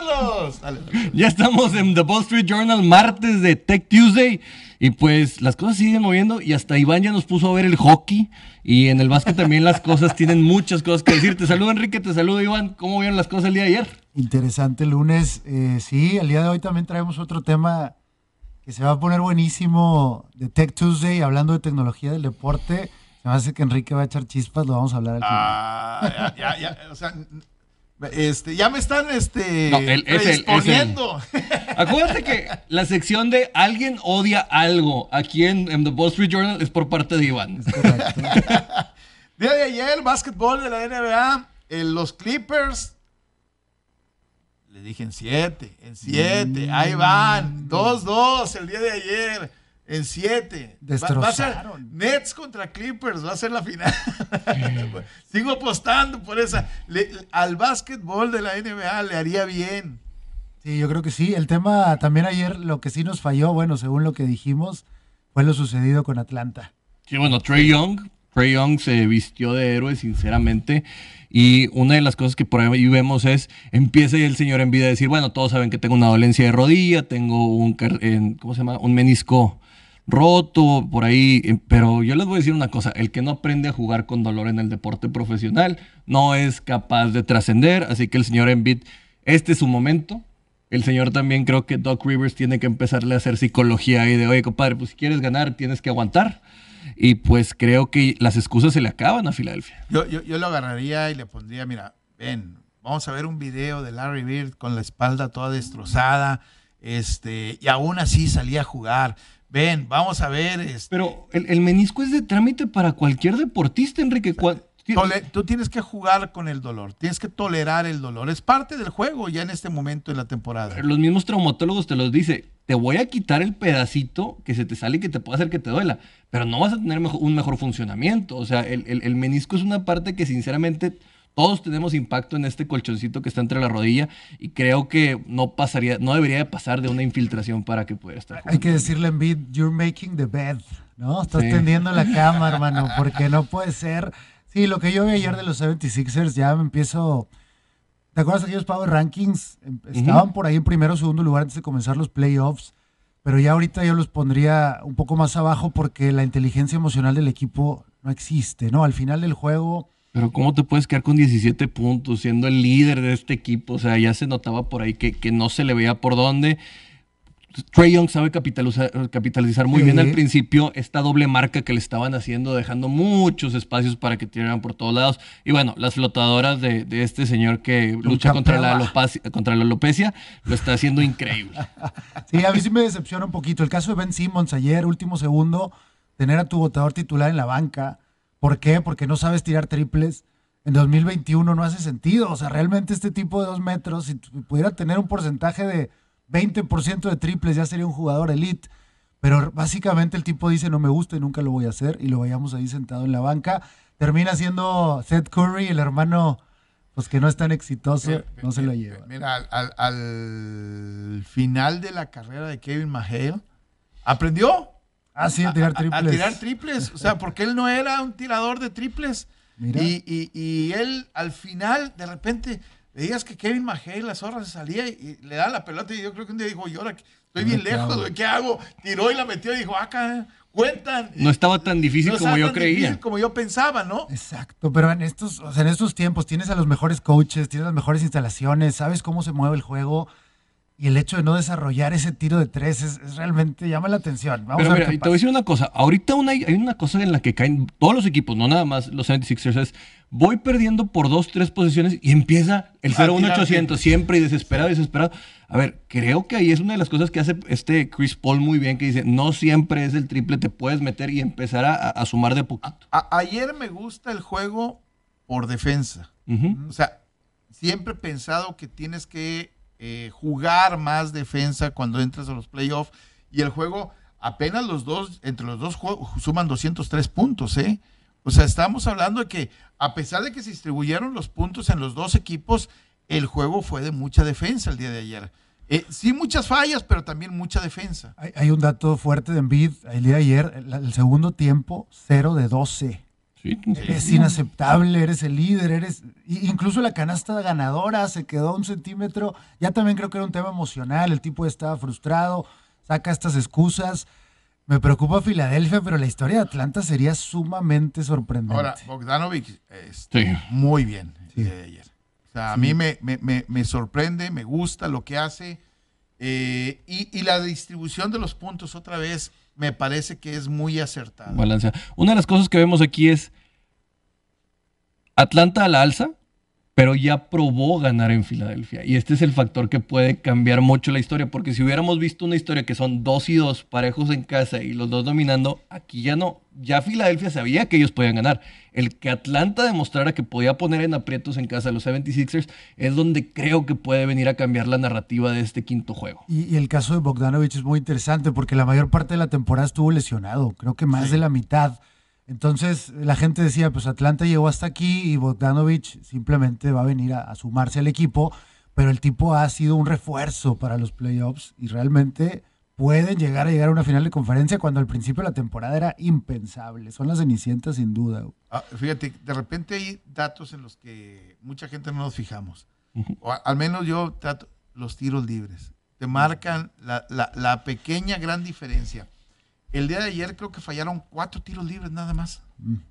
Dale, dale. Ya estamos en The Wall Street Journal, martes de Tech Tuesday. Y pues las cosas siguen moviendo y hasta Iván ya nos puso a ver el hockey. Y en el básquet también las cosas tienen muchas cosas que decir. Te saludo Enrique, te saludo Iván. ¿Cómo vieron las cosas el día de ayer? Interesante lunes. Eh, sí, el día de hoy también traemos otro tema que se va a poner buenísimo de Tech Tuesday, hablando de tecnología del deporte. Se me hace que Enrique va a echar chispas, lo vamos a hablar al final. Ah, ya, ya, ya, o sea, este, ya me están este, No, él- es él, es él. predisponiendo. Acuérdate que la sección de alguien odia algo aquí en, en The Wall Street Journal es por parte de Iván. Es correcto. Día de ayer, básquetbol de la NBA, eh, los Clippers. Le dije en 7, en 7, ahí van, 2-2 el día de ayer, en 7. Va, va a ser Destrozaron. Nets contra Clippers, va a ser la final. Sigo apostando por esa. Le- al básquetbol de la NBA le haría bien. Sí, yo creo que sí. El tema también ayer, lo que sí nos falló, bueno, según lo que dijimos, fue lo sucedido con Atlanta. Sí, bueno, Trey Young. Trey Young se vistió de héroe, sinceramente. Y una de las cosas que por ahí vemos es, empieza el señor en vida a decir, bueno, todos saben que tengo una dolencia de rodilla, tengo un, car- en- ¿cómo se llama? Un menisco roto por ahí. eh, Pero yo les voy a decir una cosa, el que no aprende a jugar con dolor en el deporte profesional no es capaz de trascender. Así que el señor Embiid, este es su momento. El señor también creo que Doc Rivers tiene que empezarle a hacer psicología ahí de, oye, compadre, pues si quieres ganar, tienes que aguantar. Y pues creo que las excusas se le acaban a Filadelfia. Yo, yo, yo lo agarraría y le pondría, mira, ven, vamos a ver un video de Larry Bird con la espalda toda destrozada, este, y aún así salía a jugar. Ven, vamos a ver, este, Pero el, el menisco es de trámite para cualquier deportista, Enrique. Tole- tú tienes que jugar con el dolor, tienes que tolerar el dolor, es parte del juego ya en este momento de la temporada. Los mismos traumatólogos te los dice, te voy a quitar el pedacito que se te sale y que te puede hacer que te duela, pero no vas a tener un mejor funcionamiento. O sea, el, el- el menisco es una parte que sinceramente todos tenemos impacto en este colchoncito que está entre la rodilla y creo que no pasaría, no debería de pasar de una infiltración para que pudiera estar Hay jugando. que decirle en Embiid, you're making the bed, ¿no? Estás Sí. tendiendo la cama, hermano, porque no puede ser. Sí, lo que yo vi ayer de los 76ers, ya me empiezo... ¿Te acuerdas aquellos Power Rankings? Em- Estaban por ahí en primero o segundo lugar antes de comenzar los playoffs, pero ya ahorita yo los pondría un poco más abajo porque la inteligencia emocional del equipo no existe, ¿no? Al final del juego... Pero ¿cómo te puedes quedar con 17 puntos siendo el líder de este equipo? O sea, ya se notaba por ahí que, que no se le veía por dónde. Trey Young sabe capitalizar, capitalizar muy bien al principio esta doble marca que le estaban haciendo, dejando muchos espacios para que tiraran por todos lados. Y bueno, las flotadoras de, de este señor que lucha contra la, alopacia- contra la alopecia lo está haciendo increíble. Sí, a mí sí me decepciona un poquito. El caso de Ben Simmons ayer, último segundo, tener a tu votador titular en la banca. ¿Por qué? Porque no sabes tirar triples. En 2021 no hace sentido. O sea, realmente este tipo de dos metros, si pudiera tener un porcentaje de 20% de triples, ya sería un jugador elite. Pero básicamente el tipo dice, no me gusta y nunca lo voy a hacer. Y lo veíamos ahí sentado en la banca. Termina siendo Seth Curry, el hermano, pues que no es tan exitoso, no se lo lleva. Mira, al, al- al final de la carrera de Kevin McHale, aprendió Ah, sí, a tirar triples. A, tirar triples. O sea, porque él no era un tirador de triples. Mira. Y, y- y él al final, de repente, veías que Kevin McHale, la zorra, se salía y, y le da la pelota. Y yo creo que un día dijo, yo estoy bien ¿qué lejos, ¿qué hago? Tiró y la metió y dijo, acá, cuentan. No estaba tan difícil No como estaba yo tan creía. difícil como yo pensaba, ¿no? Exacto, pero en estos, o sea, en estos tiempos tienes a los mejores coaches, tienes las mejores instalaciones, sabes cómo se mueve el juego y el hecho de no desarrollar ese tiro de tres es, es realmente llama la atención. Vamos Pero a ver mira, te voy a decir una cosa. Ahorita una, hay una cosa en la que caen todos los equipos, no nada más los 76ers, es voy perdiendo por dos, tres posiciones y empieza el A tirar 0-1-800 triples. siempre y desesperado, desesperado. A ver, creo que ahí es una de las cosas que hace este Chris Paul muy bien, que dice, no siempre es el triple, te puedes meter y empezar a, a sumar de poquito. A- ayer me gusta el juego por defensa. O sea, siempre he pensado que tienes que eh, jugar más defensa cuando entras a los playoffs. Y el juego, apenas los dos, entre los dos juegos, suman 203 puntos, ¿eh? O sea, estamos hablando de que, a pesar de que se distribuyeron los puntos en los dos equipos, el juego fue de mucha defensa el día de ayer. Eh, sí, muchas fallas, pero también mucha defensa. Hay, un dato fuerte de Embiid el día de ayer, el, el segundo tiempo, 0 de 12. Sí, Es inaceptable, eres el líder, eres. Incluso la canasta ganadora se quedó a un centímetro. Ya también creo que era un tema emocional. El tipo estaba frustrado, saca estas excusas. Me preocupa Filadelfia, pero la historia de Atlanta sería sumamente sorprendente. Ahora, Bogdanovic, este, Sí. muy bien Sí. de ayer. O sea, a mí me, me- me- me sorprende, me gusta lo que hace. eh, y, y la distribución de los puntos otra vez me parece que es muy balanceada. Una de las cosas que vemos aquí es Atlanta a la alza, pero ya probó ganar en Filadelfia. Y este es el factor que puede cambiar mucho la historia, porque si hubiéramos visto una historia que son dos y dos parejos en casa y los dos dominando, aquí ya no. Ya Filadelfia sabía que ellos podían ganar. El que Atlanta demostrara que podía poner en aprietos en casa a los 76ers es donde creo que puede venir a cambiar la narrativa de este quinto juego. Y, y el caso de Bogdanovich es muy interesante porque la mayor parte de la temporada estuvo lesionado, creo que más Sí. de la mitad. Entonces la gente decía, pues Atlanta llegó hasta aquí y Bogdanovich simplemente va a venir a, a sumarse al equipo, pero el tipo ha sido un refuerzo para los playoffs y realmente pueden llegar a llegar a una final de conferencia cuando al principio de la temporada era impensable. Son las cenicientas sin duda. Ah, fíjate, de repente hay datos en los que mucha gente no nos fijamos. O al menos yo trato los tiros libres. Te marcan la, la- la pequeña gran diferencia. El día de ayer creo que fallaron cuatro tiros libres nada más.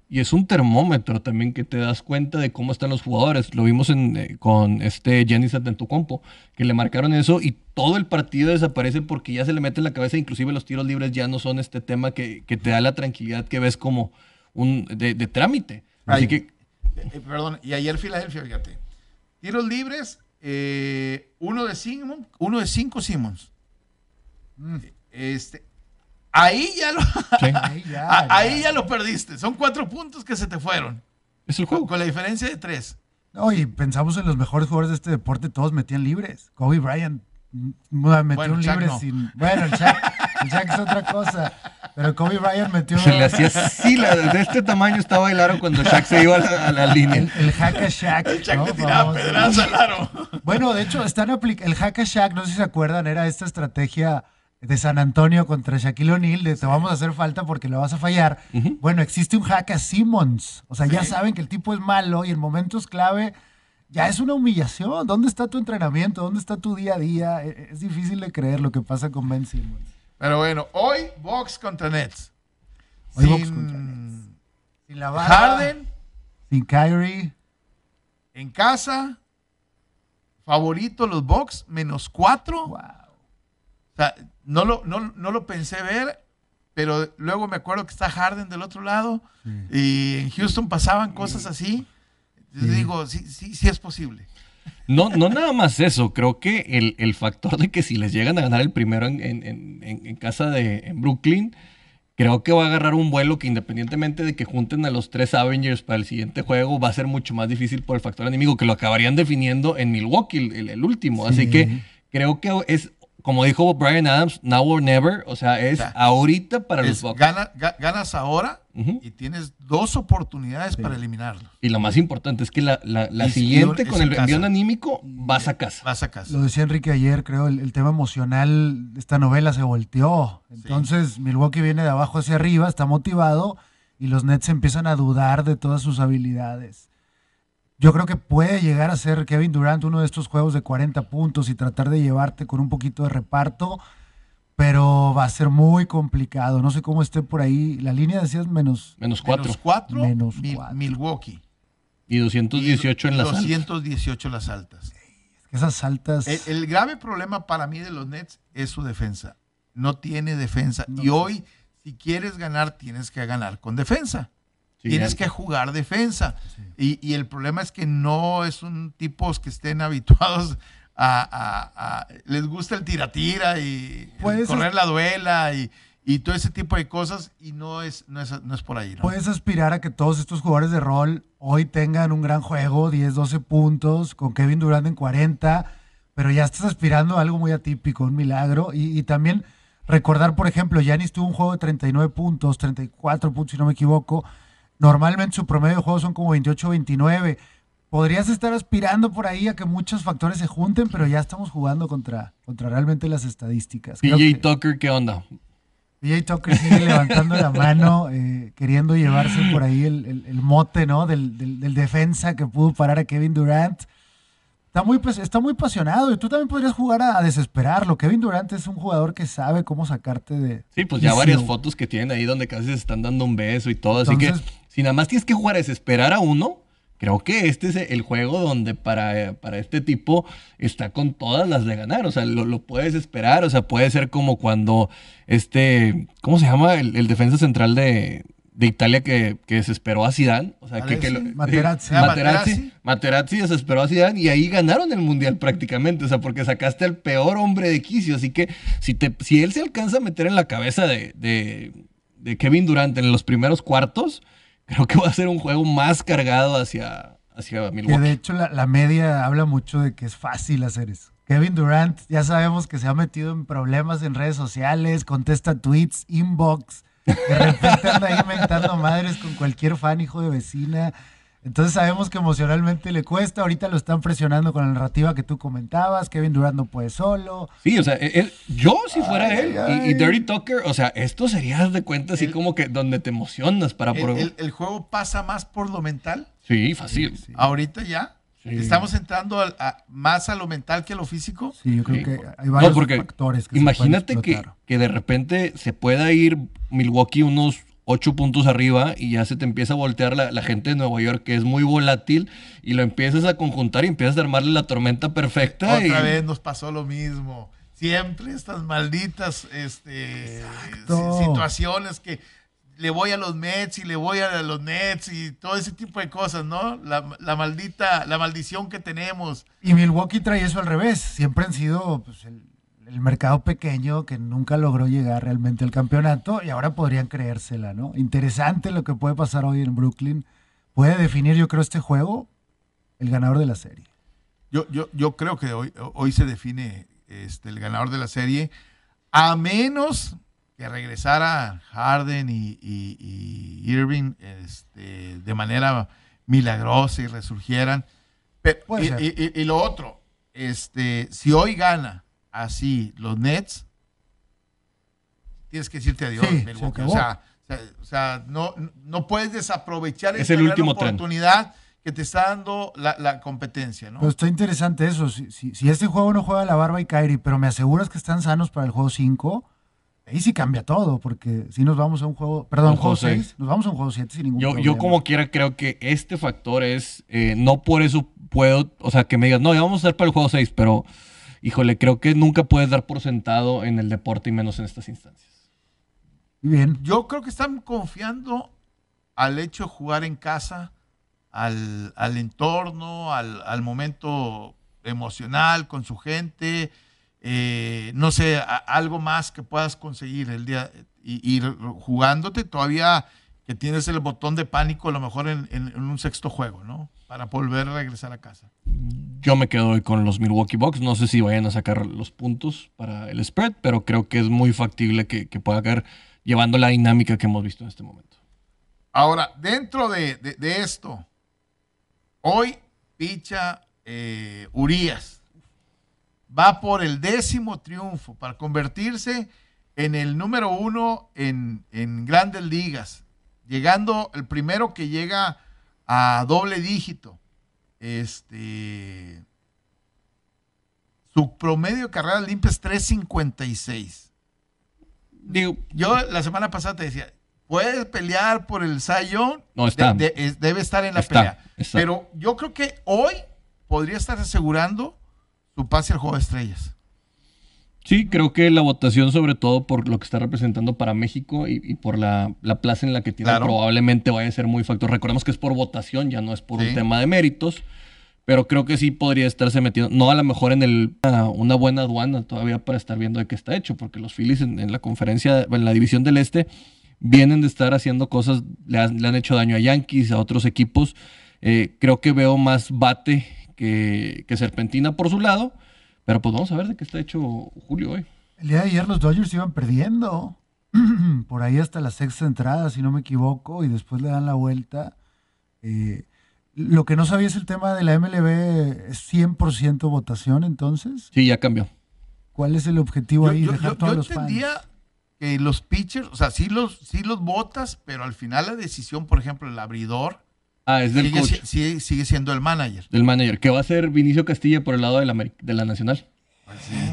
Y es un termómetro también que te das cuenta de cómo están los jugadores. Lo vimos en, eh, con este Giannis Antetokounmpo, que le marcaron eso y todo el partido desaparece porque ya se le mete en la cabeza. Inclusive los tiros libres ya no son este tema que, que te da la tranquilidad que ves como un de, de trámite. Así Ay. que Eh, eh, perdón, y ayer Filadelfia, fíjate. Tiros libres, eh, uno de Simon, uno de cinco Simmons. Este, ahí ya lo, sí, Ahí ya, ahí ya lo perdiste. Son cuatro puntos que se te fueron. es el juego. con la diferencia de tres. No, y pensamos en los mejores jugadores de este deporte, todos metían libres. Kobe Bryant mm, metió Bueno, un Shaq libre no. sin. Bueno, el Shaq, el Shaq es otra cosa. Pero Kobe Bryant metió Se le hacía así, la, de este tamaño estaba el aro cuando Shaq se iba a la, a la línea. el, el hack a Shaq. El le tiraba pedradas al aro. Bueno, de hecho, están el hack a Shaq, no sé si se acuerdan, era esta estrategia de San Antonio contra Shaquille O'Neal de te vamos a hacer falta porque lo vas a fallar. Bueno, existe un hack a Simmons. O sea, ya Sí. saben que el tipo es malo y en momentos clave ya es una humillación. ¿Dónde está tu entrenamiento? ¿Dónde está tu día a día? E- Es difícil de creer lo que pasa con Ben Simmons. Pero bueno, hoy Box contra Nets. Hoy Sin Bucks contra Sin la barba, Harden sin Kyrie. en casa. Favorito los Bucks, menos cuatro. Wow. Sea, no lo, no, no lo pensé ver, pero luego me acuerdo que está Harden del otro lado y en Houston pasaban cosas así. Sí. digo, sí, sí, sí es posible. No, no nada más eso, creo que el, el factor de que si les llegan a ganar el primero en, en- en- casa de en Brooklyn, creo que va a agarrar un vuelo que independientemente de que junten a los tres Avengers para el siguiente juego, va a ser mucho más difícil por el factor enemigo, que lo acabarían definiendo en Milwaukee, el, último. Así Sí. que creo que es, como dijo Brian Adams, now or never, o sea, es sea, ahorita para los Bucks. gana- ga- ganas ahora y tienes dos oportunidades para eliminarlos. Y lo más importante es que la, la- la siguiente con el envión anímico vas a casa. Vas a casa. Lo decía Enrique ayer, creo, el, el tema emocional de esta novela se volteó. Entonces, Milwaukee viene de abajo hacia arriba, está motivado y los Nets empiezan a dudar de todas sus habilidades. Yo creo que puede llegar a ser Kevin Durant uno de estos juegos de 40 puntos y tratar de llevarte con un poquito de reparto, pero va a ser muy complicado. No sé cómo esté por ahí. La línea decías menos. Menos cuatro. Menos cuatro, Menos Mil- cuatro. Milwaukee. Y 218 en Y las altas. 218 las altas. Esas altas. El, el grave problema para mí de los Nets es su defensa. No tiene defensa. Y hoy, si quieres ganar, tienes que ganar con defensa. Sí, tienes que jugar defensa. Y, y el problema es que no es un tipos que estén habituados a... a- a- les gusta el tira-tira y el Pues, correr la duela y, y todo ese tipo de cosas y no es, no es, no es por ahí. ¿no? Puedes aspirar a que todos estos jugadores de rol hoy tengan un gran juego, 10, 12 puntos, con Kevin Durant en 40, pero ya estás aspirando a algo muy atípico, un milagro. Y, y también recordar, por ejemplo, Yanis tuvo un juego de 39 puntos, 34 puntos si no me equivoco. Normalmente su promedio de juego son como 28, 29. Podrías estar aspirando por ahí a que muchos factores se junten, pero ya estamos jugando contra, contra realmente las estadísticas. PJ Tucker, ¿qué onda? PJ Tucker sigue levantando la mano, eh, queriendo llevarse por ahí el, el- el mote, ¿no? Del, del- del defensa que pudo parar a Kevin Durant. Está muy, está muy apasionado y tú también podrías jugar a, a desesperarlo. Kevin Durant es un jugador que sabe cómo sacarte de... Sí, pues ya varias fotos que tienen ahí donde casi se están dando un beso y todo. así que si nada más tienes que jugar a desesperar a uno, creo que este es el juego donde para, para este tipo está con todas las de ganar. O sea, lo, lo puedes esperar. O sea, puede ser como cuando este, ¿cómo se llama? El, el defensa central de, de Italia que, que desesperó a Zidane. O sea, que, que lo- Materazzi. sí, Ah, Materazzi. Materazzi. Materazzi desesperó a Zidane y ahí ganaron el mundial prácticamente, o sea, porque sacaste al peor hombre de quicio, así que si te si él se alcanza a meter en la cabeza de, de, de Kevin Durant en los primeros cuartos, creo que va a ser un juego más cargado hacia hacia Que de Milwaukee. hecho la, la media habla mucho de que es fácil hacer eso. Kevin Durant ya sabemos que se ha metido en problemas en redes sociales, contesta tweets, inbox, de repente anda ahí inventando madres con cualquier fan, hijo de vecina. Entonces sabemos que emocionalmente le cuesta, ahorita lo están presionando con la narrativa que tú comentabas, Kevin Durant no puede solo. Sí, o sea, él- yo si fuera Ay, él ay. Y, y Dirty Tucker, o sea, esto sería de cuenta así El- como que donde te emocionas para el, probar. el- el juego pasa más por lo mental. Sí, fácil. Ahorita ya. Sí. Estamos entrando a- más a lo mental que a lo físico. Sí, yo creo Sí. que hay varios No, porque factores que se imagínate pueden que, que de repente se pueda ir Milwaukee unos ocho puntos arriba y ya se te empieza a voltear la, la gente de Nueva York que es muy volátil y lo empiezas a conjuntar y empiezas a armarle la tormenta perfecta. Otra y- vez nos pasó lo mismo. Siempre estas malditas este, situaciones que le voy a los Mets y le voy a los Nets y todo ese tipo de cosas, ¿no? La, la maldita, la maldición que tenemos. Y Milwaukee trae eso al revés. Siempre han sido pues, el, el mercado pequeño que nunca logró llegar realmente al campeonato y ahora podrían creérsela, ¿no? Interesante lo que puede pasar hoy en Brooklyn. Puede definir, yo creo, este juego el ganador de la serie. Yo, yo, yo creo que hoy, hoy se define este, el ganador de la serie, a menos que regresara Harden y, y- y Irving este, de manera milagrosa y resurgieran. Y, ser. y- y- y lo otro, este, si hoy gana así los Nets, tienes que decirte adiós, Sí, se Milwaukee. acabó. O sea, o no, no puedes desaprovechar Es esta el gran último tren. oportunidad que te está dando la, la competencia, ¿no? Pero está interesante eso. Si, si, si este juego no juega la barba y Kyrie, pero me aseguras que están sanos para el juego 5, ahí sí cambia todo, porque si nos vamos a un juego, perdón, Un juego juego 6, nos vamos a un juego 7 sin ningún Yo, problema. yo como quiera creo que este factor es, eh, no por eso puedo, o sea, que me digas, no, ya vamos a estar para el juego 6, pero, híjole, creo que nunca puedes dar por sentado en el deporte y menos en estas instancias. Bien. Yo creo que están confiando al hecho de jugar en casa, al, al entorno, al, al momento emocional con su gente. Eh, no sé, a- algo más que puedas conseguir el día y ir jugándote todavía que tienes el botón de pánico a lo mejor en, en- en un sexto juego, ¿no? Para volver a regresar a casa. Yo me quedo hoy con los Milwaukee Bucks. No sé si vayan a sacar los puntos para el spread, pero creo que es muy factible que, que pueda caer llevando la dinámica que hemos visto en este momento. Ahora, dentro de, de- de esto, hoy picha eh, Urias. Va por el décimo triunfo para convertirse en el número uno en, en grandes ligas, llegando el primero que llega a doble dígito. Este, su promedio de carrera limpia es 356. Digo, Yo la semana pasada te decía, puedes pelear por el Zion. No, está. debe estar en la Está, pelea. está. Pero yo creo que hoy podría estar asegurando su pase al juego de estrellas. Sí, creo que la votación, sobre todo por lo que está representando para México y, y por la, la plaza en la que tiene, Claro. probablemente vaya a ser muy factor. Recordemos que es por votación, ya no es por Sí. un tema de méritos. pero creo que sí podría estarse metiendo, no a lo mejor en el, una, una buena aduana todavía para estar viendo de qué está hecho, porque los Phillies en, en la conferencia, en la división del Este, vienen de estar haciendo cosas, le han, le han hecho daño a Yankees, a otros equipos. Eh, creo que veo más bate que, que Serpentina por su lado, pero pues vamos a ver de qué está hecho Julio hoy. El día de ayer los Dodgers iban perdiendo. Por ahí hasta la sexta entrada, si no me equivoco, y después le dan la vuelta. Eh, lo que no sabía es el tema de la MLB, ¿es 100% votación entonces? Sí, ya cambió. ¿Cuál es el objetivo Yo, ahí? yo- Dejar yo- todos yo los fans. entendía que los pitchers, o sea, sí los, sí los votas, pero al final la decisión, por ejemplo, el abridor Ah, es del sigue, coach, si- sigue- sigue siendo el manager. del manager, que va a ser Vinicio Castilla por el lado de la, de la Nacional.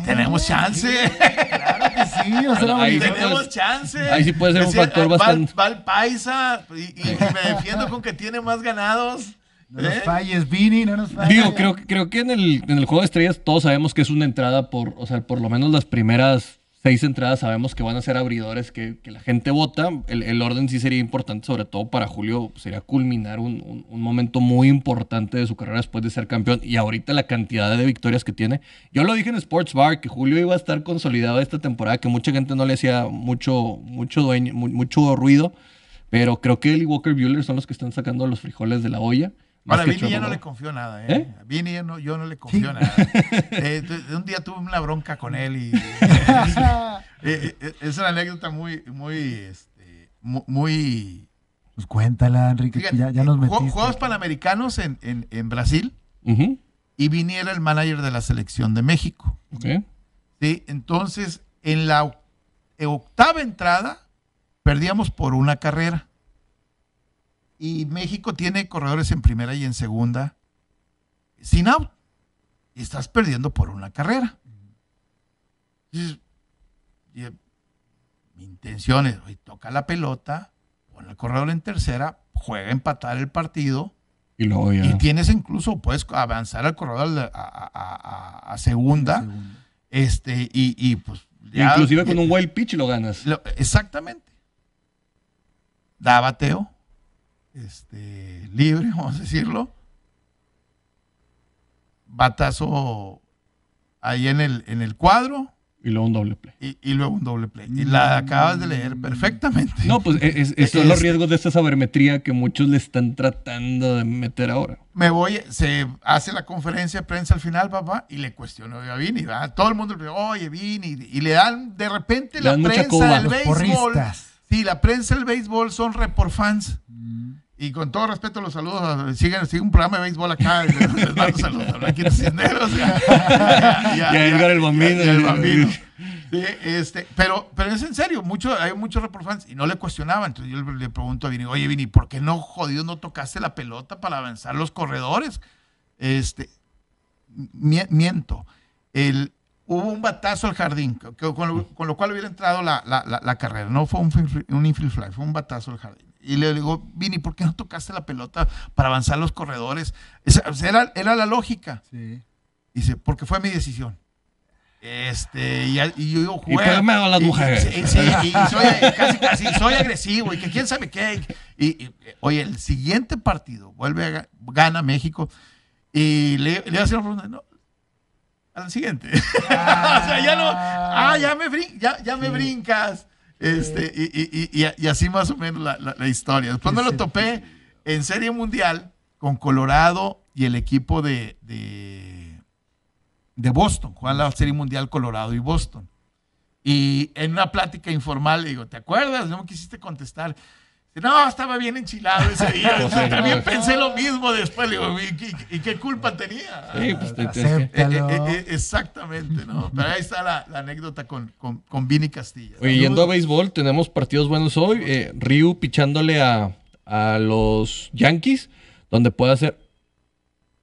Tenemos chance. Claro que sí, o sea, Ahí güey, sí Tenemos puede- chance. ahí sí puede ser un factor va bastante- Va el paisa y, me defiendo con que tiene más ganados. no nos ¿eh? falles, Vini, no nos falles. Digo, creo, que- creo que en el, en el juego de estrellas todos sabemos que es una entrada por, o sea, por lo menos las primeras seis entradas sabemos que van a ser abridores que, la gente vota. El, orden sí sería importante, sobre todo para Julio, sería culminar un, momento muy importante de su carrera después de ser campeón. Y ahorita la cantidad de victorias que tiene. Yo lo dije en Sports Bar, que Julio iba a estar consolidado esta temporada, que mucha gente no le hacía mucho, mucho, dueño, mu- mucho ruido. Pero creo que él y Walker Buehler son los que están sacando los frijoles de la olla. Ahora, que Vini ya no le confío nada, ¿eh? ¿Eh? A Vini ya no, yo no le confío nada. Eh, un día tuve una bronca con él y... Eh, eh, es una anécdota muy, muy, este, mu- muy... Pues cuéntala, Enrique, que Fíjate, ya, ya nos metiste. Juegos Panamericanos en, en, en Brasil y Vini era el manager de la selección de México. ok. ¿sí? Entonces, en la oc- eh, octava entrada, perdíamos por una carrera. Y México tiene corredores en primera y en segunda sin out. Y estás perdiendo por una carrera. Dices, y, eh, mi intención es, toca la pelota, pon el corredor en tercera, juega a empatar el partido. Y luego ya. Y tienes incluso, puedes avanzar al corredor a, a- a- a- a segunda. Segundo. Este, y, y, pues. ya- Inclusive con un wild pitch lo ganas. Lo- exactamente. Da bateo. Este, libre, vamos a decirlo. Batazo ahí en el, en el cuadro. Y luego un doble play. Y, y luego un doble play. Y la acabas de leer perfectamente. No, pues es, son los Es- riesgos de esta sabermetría que muchos le están tratando de meter ahora. me voy, se hace la conferencia de prensa al final, papá, y le cuestiono a Vini, ¿verdad? Todo el mundo le dice, oye, Vini, y le dan de repente Le la dan prensa del béisbol. porristas. Sí, la prensa del béisbol son report fans. Mm. Y con todo respeto los saludos, siguen, sigue un programa de béisbol acá, les, mando saludos a Blanquitos Cisneros. y a- Edgar el Bambino. el Bambino. Sí, este, pero, pero es en serio, mucho, hay muchos report fans y no le cuestionaban. Entonces yo le, pregunto a Vini, oye Vini, ¿por qué no jodido no tocaste la pelota para avanzar los corredores? Este, mi- miento. El, hubo un batazo al jardín, con, lo, con lo cual hubiera entrado la, la- la- la carrera. No fue un, un infield fly, fue un batazo al jardín. Y le digo, Vini, ¿por qué no tocaste la pelota para avanzar los corredores? Esa- era, era la lógica. Sí. Dice, porque fue mi decisión. Este, y, y yo digo, Y pégame a las y- y- mujeres. Sí, y soy, casi, casi, soy agresivo, y que quién sabe qué. Y, y, oye, el siguiente partido, vuelve a, ga- gana México, y le, le hace una pregunta, no, al siguiente. o sea, ya no, ah, ya me, brin- ya, ya me brincas. Este, y, y- y- así más o menos la, la- la historia. Después me lo topé en Serie Mundial con Colorado y el equipo de, de, de Boston. Juegan la Serie Mundial Colorado y Boston. Y en una plática informal le digo, ¿te acuerdas? No me quisiste contestar. No, estaba bien enchilado ese día. Pues Yo también no. pensé lo mismo después. Le digo, ¿y, y- y qué culpa tenía? Sí, pues te- te- Eh, eh, eh, exactamente, ¿no? Pero ahí está la, la anécdota con, con, con Vini Castilla. Oye, yendo a béisbol, tenemos partidos buenos hoy. Eh, Ryu pichándole a, a los Yankees, donde puede hacer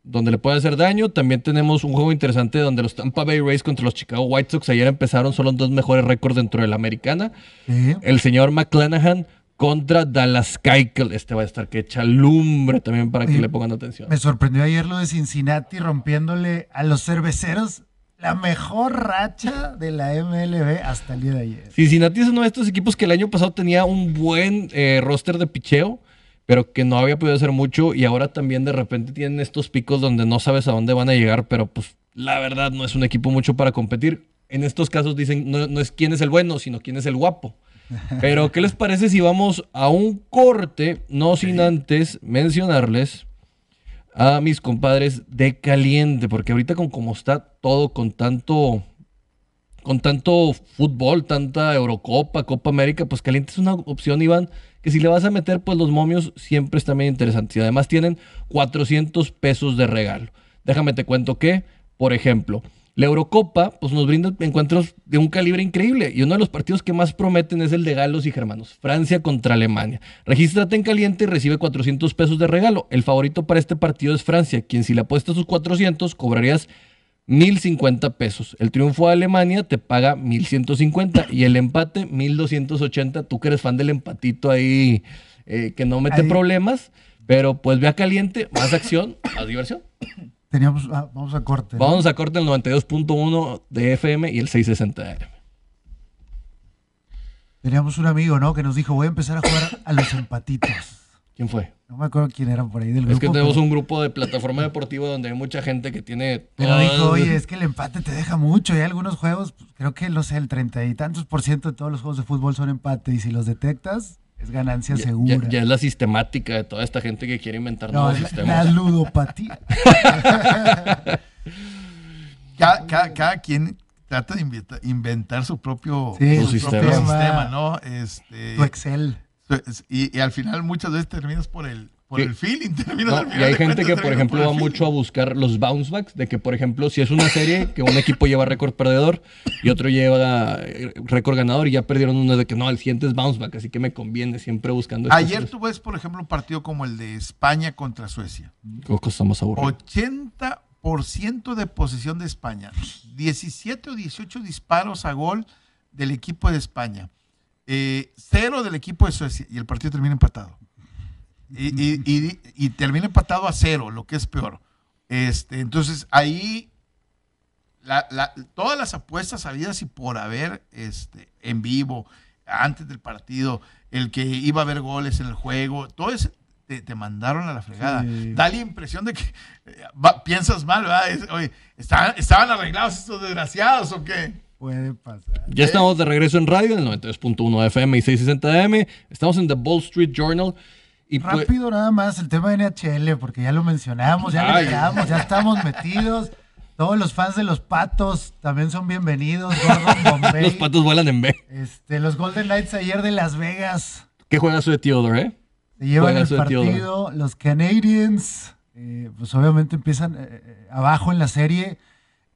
donde le puede hacer daño. También tenemos un juego interesante donde los Tampa Bay Rays contra los Chicago White Sox ayer empezaron, son los dos mejores récords dentro de la americana. Sí. El señor McClanahan contra Dallas Keuchel. Este va a estar que echa lumbre también para que Sí. le pongan atención. Me sorprendió ayer lo de Cincinnati rompiéndole a los cerveceros la mejor racha de la MLB hasta el día de ayer. Cincinnati es uno de estos equipos que el año pasado tenía un buen eh, roster de picheo, pero que no había podido hacer mucho y ahora también de repente tienen estos picos donde no sabes a dónde van a llegar, pero pues la verdad no es un equipo mucho para competir. En estos casos dicen, no, no es quién es el bueno, sino quién es el guapo. Pero, ¿qué les parece si vamos a un corte, no sin antes mencionarles a mis compadres de caliente? Porque ahorita con como está todo, con tanto, con tanto fútbol, tanta Eurocopa, Copa América, pues caliente es una opción, Iván, que si le vas a meter, pues los momios siempre están bien interesantes. Y además tienen 400 pesos de regalo. Déjame te cuento que, por ejemplo, la Eurocopa pues nos brinda encuentros de un calibre increíble y uno de los partidos que más prometen es el de Galos y Germanos, Francia contra Alemania. Regístrate en caliente y recibe 400 pesos de regalo. El favorito para este partido es Francia, quien si le apuestas sus 400 cobrarías 1050 pesos. El triunfo de Alemania te paga 1150 y el empate 1280. Tú que eres fan del empatito ahí eh, que no mete Ahí. problemas, pero pues vea caliente, más acción, más diversión. Teníamos, ah, vamos a corte. ¿no? Vamos a corte el 92.1 de FM y el 660 de AM. Teníamos un amigo, ¿no? Que nos dijo, voy a empezar a jugar a los empatitos. ¿Quién fue? No me acuerdo quién era por ahí del grupo. Es que tenemos pero- un grupo de plataforma deportiva donde hay mucha gente que tiene. Pero dijo, oye, es que el empate te deja mucho. Y hay algunos juegos, pues, creo que, no sé, el treinta y tantos por ciento de todos los juegos de fútbol son empate. Y si los detectas, es ganancia ya, segura. ya- ya es la sistemática de toda esta gente que quiere inventar no, nuevos la, sistemas. la ludopatía. Cada, cada- cada quien trata de inventa- inventar su propio, Sí, su su propio sistema. sistema, ¿no? Este, tu Excel. y, y al final muchas veces terminas por el, por Sí. el feeling. terminas No, al y hay gente que, por ejemplo, va mucho a buscar los bounce backs, de que, por ejemplo, si es una serie que un equipo lleva récord perdedor y otro lleva eh, récord ganador y ya perdieron uno de que no, el siguiente es bounce back, así que me conviene siempre buscando Ayer tú ves, por ejemplo, un partido como el de España contra Suecia. Cosas estamos aburridos. 80% de posesión de España. 17 o 18 disparos a gol del equipo de España. Eh, cero del equipo de Suecia. Y el partido termina empatado. Y, y- y- y termina empatado a cero, lo que es peor. Este, entonces ahí la- la- todas las apuestas habidas y por haber este, en vivo, antes del partido, el que iba a haber goles en el juego, todo eso te, te mandaron a la fregada. Sí. Da la impresión de que eh, va- piensas mal, ¿verdad? Es- oye, ¿estaban, ¿estaban arreglados estos desgraciados o qué? Puede pasar. Ya estamos de regreso en radio, en el 92.1 de FM y 660 de AM. Estamos en The Wall Street Journal. Y pues, Rápido nada más el tema de NHL, porque ya lo mencionamos, ya Ay. le entramos, ya estamos metidos. Todos los fans de los patos también son bienvenidos. Gordon Bombay. los patos vuelan en B. Este, los Golden Knights ayer de Las Vegas ¿Qué juega su de Theodore, eh? se llevan el partido. Los Canadiens, eh, pues obviamente empiezan eh, eh, abajo en la serie.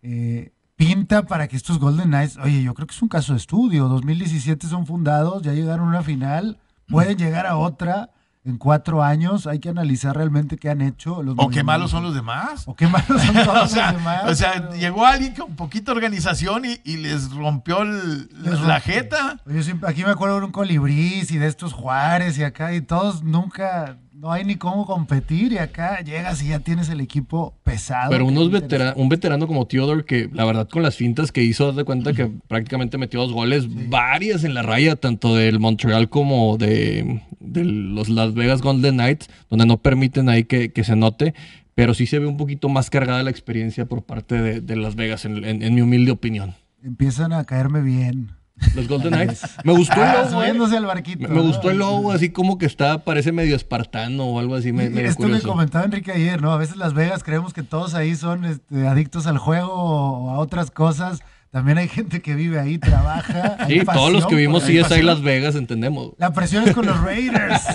Eh, pinta para que estos Golden Knights, oye, yo creo que es un caso de estudio. 2017 son fundados, ya llegaron a una final, pueden llegar a otra en cuatro años. Hay que analizar realmente qué han hecho. Los ¿O qué malos son los demás? O qué malos son todos o sea, los demás. o sea, pero- llegó alguien con poquita organización y, y les rompió el- Les la rompió. jeta. Yo siempre- aquí me acuerdo de un colibrís y de estos Juárez y acá y todos nunca, no hay ni cómo competir y acá llegas y ya tienes el equipo pesado. Pero unos es vetera- un veterano como Theodore, que la verdad con las fintas que hizo, haz de cuenta que prácticamente metió dos goles, varias en la raya, tanto del Montreal como de, de los Las Vegas Golden Knights, donde no permiten ahí que, que se note. Pero sí se ve un poquito más cargada la experiencia por parte de, de Las Vegas, en, en- en mi humilde opinión. Empiezan a caerme bien. Los Golden Knights. Me gustó el Ah, logo, eh. al barquito. Me, me gustó el logo, así como que está, parece medio espartano o algo así, me, esto curioso. comentaba Enrique ayer, ¿no? A veces Las Vegas creemos que todos ahí son este, adictos al juego o a otras cosas. También hay gente que vive ahí, trabaja. Sí, todos los que vimos por ahí. CSI Las Vegas entendemos. La presión es con los Raiders.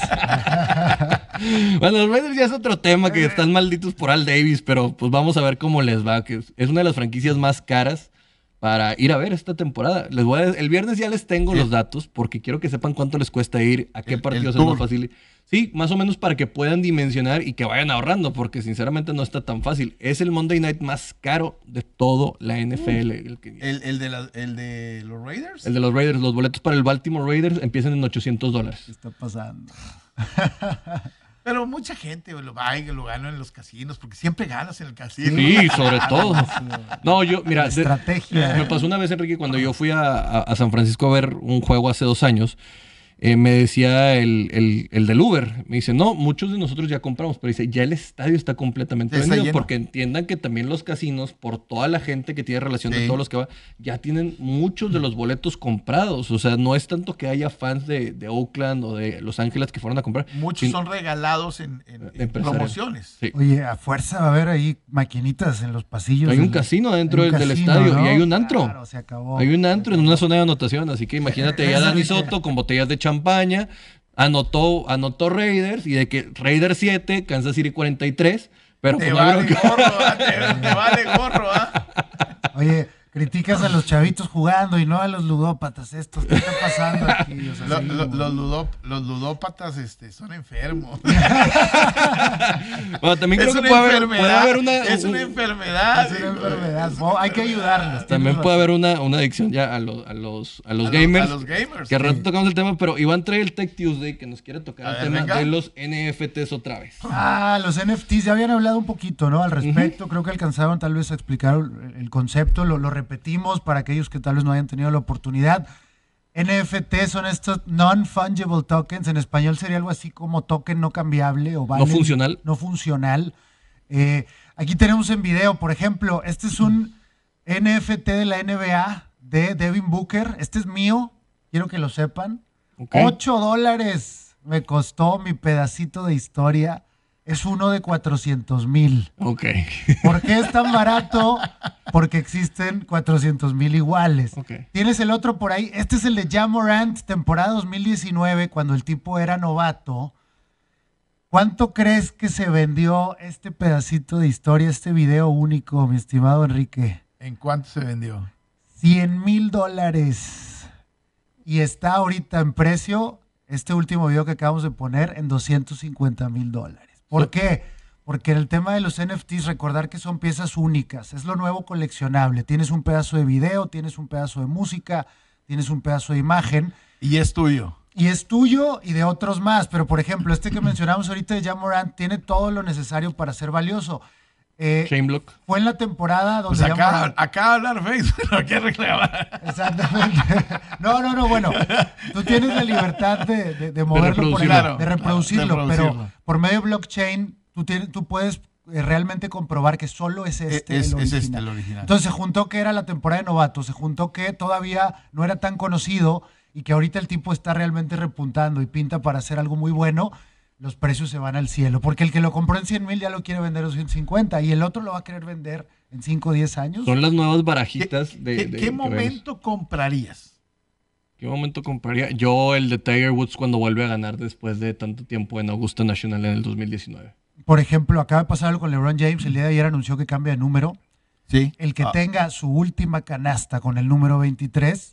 Bueno, los Raiders ya es otro tema que están malditos por Al Davis, pero pues vamos a ver cómo les va, que es- es una de las franquicias más caras para ir a ver esta temporada. Les voy a, el viernes ya les tengo los datos porque quiero que sepan cuánto les cuesta ir, a qué El- partidos es más fácil. Sí, más o menos para que puedan dimensionar y que vayan ahorrando, porque sinceramente no está tan fácil. Es el Monday Night más caro de todo la NFL. El, que- El, el de la- el de los Raiders. el de los Raiders, los boletos para el Baltimore Raiders empiezan en 800 dólares. ¿Qué está pasando? Pero mucha gente lo va y lo gana en los casinos, porque siempre ganas en el casino. Sí, sobre todo. No, yo, mira, Estrategia. me pasó una vez, Enrique, cuando yo fui a, a- a San Francisco a ver un juego hace dos años. Eh, me decía el, el- el del Uber, me dice, no, muchos de nosotros ya compramos, pero dice, ya el estadio está completamente está vendido, lleno. porque entiendan que también los casinos, por toda la gente que tiene relación Sí. de todos los que va, ya tienen muchos de los boletos comprados, o sea, no es tanto que haya fans de, de Oakland o de Los Ángeles que fueron a comprar. Muchos sin- son regalados en, en- en Empresarial. promociones. Sí. Oye, a fuerza va a haber ahí maquinitas en los pasillos. Hay un del- casino dentro un del, estadio ¿no? y hay un antro. Claro, se acabó. Hay un antro en una zona de anotación, así que imagínate ya Dani. Soto con botellas de champaña, anotó, anotó Raiders y de que Raiders 7, Kansas City 43, pero Te pues vale gorro, ¿ah? te, te vale gorro, ¿ah? Oye, criticas a los chavitos jugando y no a los ludópatas estos. ¿Qué está pasando aquí? O sea, Lo- sí, lo- como- los, ludó- los ludópatas este, son enfermos. Bueno, también es creo que una puede haber, enfermedad. puede haber una, es una un- enfermedad. Es una enfermedad. Oh, hay que ayudarlos. también puede haber una, una adicción ya a, los a los, a los A los- gamers. a los gamers, Que al rato sí. tocamos el tema, pero Iván trae el Tech Tuesday que nos quiere tocar A el ver, tema venga. de los NFTs otra vez. Ah, los NFTs, ya habían hablado un poquito, ¿no? Al respecto, creo que alcanzaron tal vez a explicar el, el concepto, lo, lo repetimos para aquellos que tal vez no hayan tenido la oportunidad. NFT son estos non-fungible tokens, en español sería algo así como token no cambiable o valen- funcional. No funcional. Eh, aquí tenemos en video, por ejemplo, este es un NFT de la NBA de Devin Booker. Este es mío, quiero que lo sepan. Ok. 8 dólares me costó mi pedacito de historia. Es uno de 400 mil. Ok. ¿Por qué es tan barato? Porque existen 400 mil iguales. Ok. Tienes el otro por ahí. Este es el de Jamorant, temporada 2019, cuando el tipo era novato. ¿Cuánto crees que se vendió este pedacito de historia, este video único, mi estimado Enrique? ¿En cuánto se vendió? 100 mil dólares. Y está ahorita en precio, este último video que acabamos de poner, en 250 mil dólares. ¿Por qué? Porque en el tema de los NFTs, recordar que son piezas únicas, es lo nuevo coleccionable. Tienes un pedazo de video, tienes un pedazo de música, tienes un pedazo de imagen. Y es tuyo. Y es tuyo y de otros más. Pero, por ejemplo, este que mencionamos ahorita de Jamorant tiene todo lo necesario para ser valioso. Eh, Shane Block. fue en la temporada donde Pues acá, acá hablar Facebook, no que reclamar. Exactamente. No, no, no, bueno, tú tienes la libertad de, de- de moverlo, por reproducirlo. ahí, Claro, de reproducirlo, de reproducirlo. pero por medio de blockchain tú, tienes, tú puedes eh, realmente comprobar que solo es este es, el es original. este el original. Entonces se juntó que era la temporada de novatos, se juntó que todavía no era tan conocido y que ahorita el tipo está realmente repuntando y pinta para hacer algo muy bueno, los precios se van al cielo. Porque el que lo compró en 100 mil ya lo quiere vender en 150 y el otro lo va a querer vender en 5 o 10 años. Son las nuevas ¿Qué, barajitas de. qué- de- qué vemos. momento comprarías? ¿Qué momento compraría? Yo el de Tiger Woods cuando vuelve a ganar después de tanto tiempo en Augusta National en el 2019. Por ejemplo, acaba de pasar algo con LeBron James, el día de ayer anunció que cambia de número. Sí. El que Ah, tenga su última canasta con el número 23,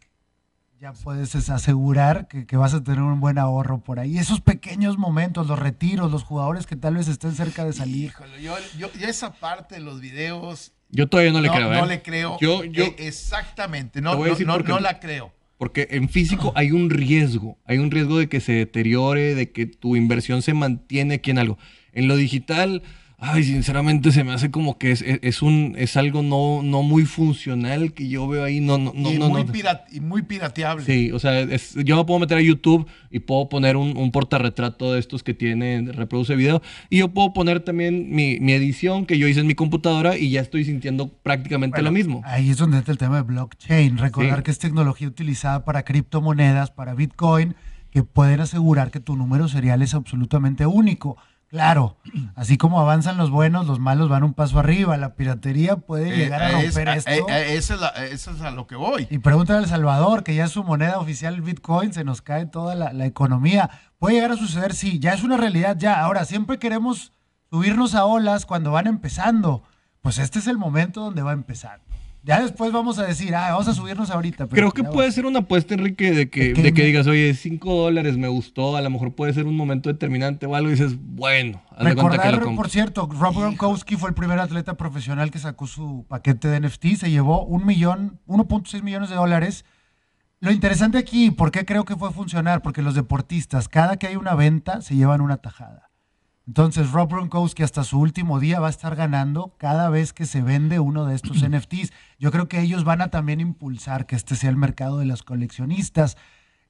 ya puedes es, asegurar que, que vas a tener un buen ahorro por ahí. Esos pequeños momentos, los retiros, los jugadores que tal vez estén cerca de salir. Híjole, yo, yo- yo esa parte de los videos Yo todavía no le no, creo, ¿eh? no le creo. Yo, yo, Eh, exactamente, no, no, no la creo. Porque en físico hay un riesgo, hay un riesgo de que se deteriore, de que tu inversión se mantiene aquí en algo. En lo digital, ay, sinceramente se me hace como que es, es, es un, es algo no, no muy funcional que yo veo ahí. No, no, no, y, no, muy no. y muy pirateable. Sí, o sea, es- yo me puedo meter a YouTube y puedo poner un, un portarretrato de estos que tienen, reproduce video, y yo puedo poner también mi, mi edición que yo hice en mi computadora y ya estoy sintiendo prácticamente lo mismo. Ahí es donde entra el tema de blockchain. Recordar Sí. que es tecnología utilizada para criptomonedas, para Bitcoin, que pueden asegurar que tu número serial es absolutamente único. Claro, así como avanzan los buenos, los malos van un paso arriba. La piratería puede Eh, llegar a es- romper eh, esto. eh, eh, esa es la- esa es a lo que voy. Y pregúntale a El Salvador, que ya es su moneda oficial el Bitcoin, se nos cae toda la, la economía. ¿Puede llegar a suceder? Sí, ya es una realidad ya. Ahora, siempre queremos subirnos a olas cuando van empezando. Pues este es el momento donde va empezando. Ya después vamos a decir, ah, vamos a subirnos ahorita. pero Creo que puede ser una apuesta, Enrique, de que, de que digas, oye, 5 dólares me gustó, a lo mejor puede ser un momento determinante o algo, y dices, bueno, haz de cuenta que Recordar, lo compro. por cierto, Rob Gronkowski fue el primer atleta profesional que sacó su paquete de NFT, se llevó un millón, 1.6 millones de dólares. Lo interesante aquí, ¿por qué creo que fue a funcionar? Porque los deportistas, cada que hay una venta, se llevan una tajada. Entonces, Rob Gronkowski hasta su último día va a estar ganando cada vez que se vende uno de estos NFTs. Yo creo que ellos van a también impulsar que este sea el mercado de los coleccionistas.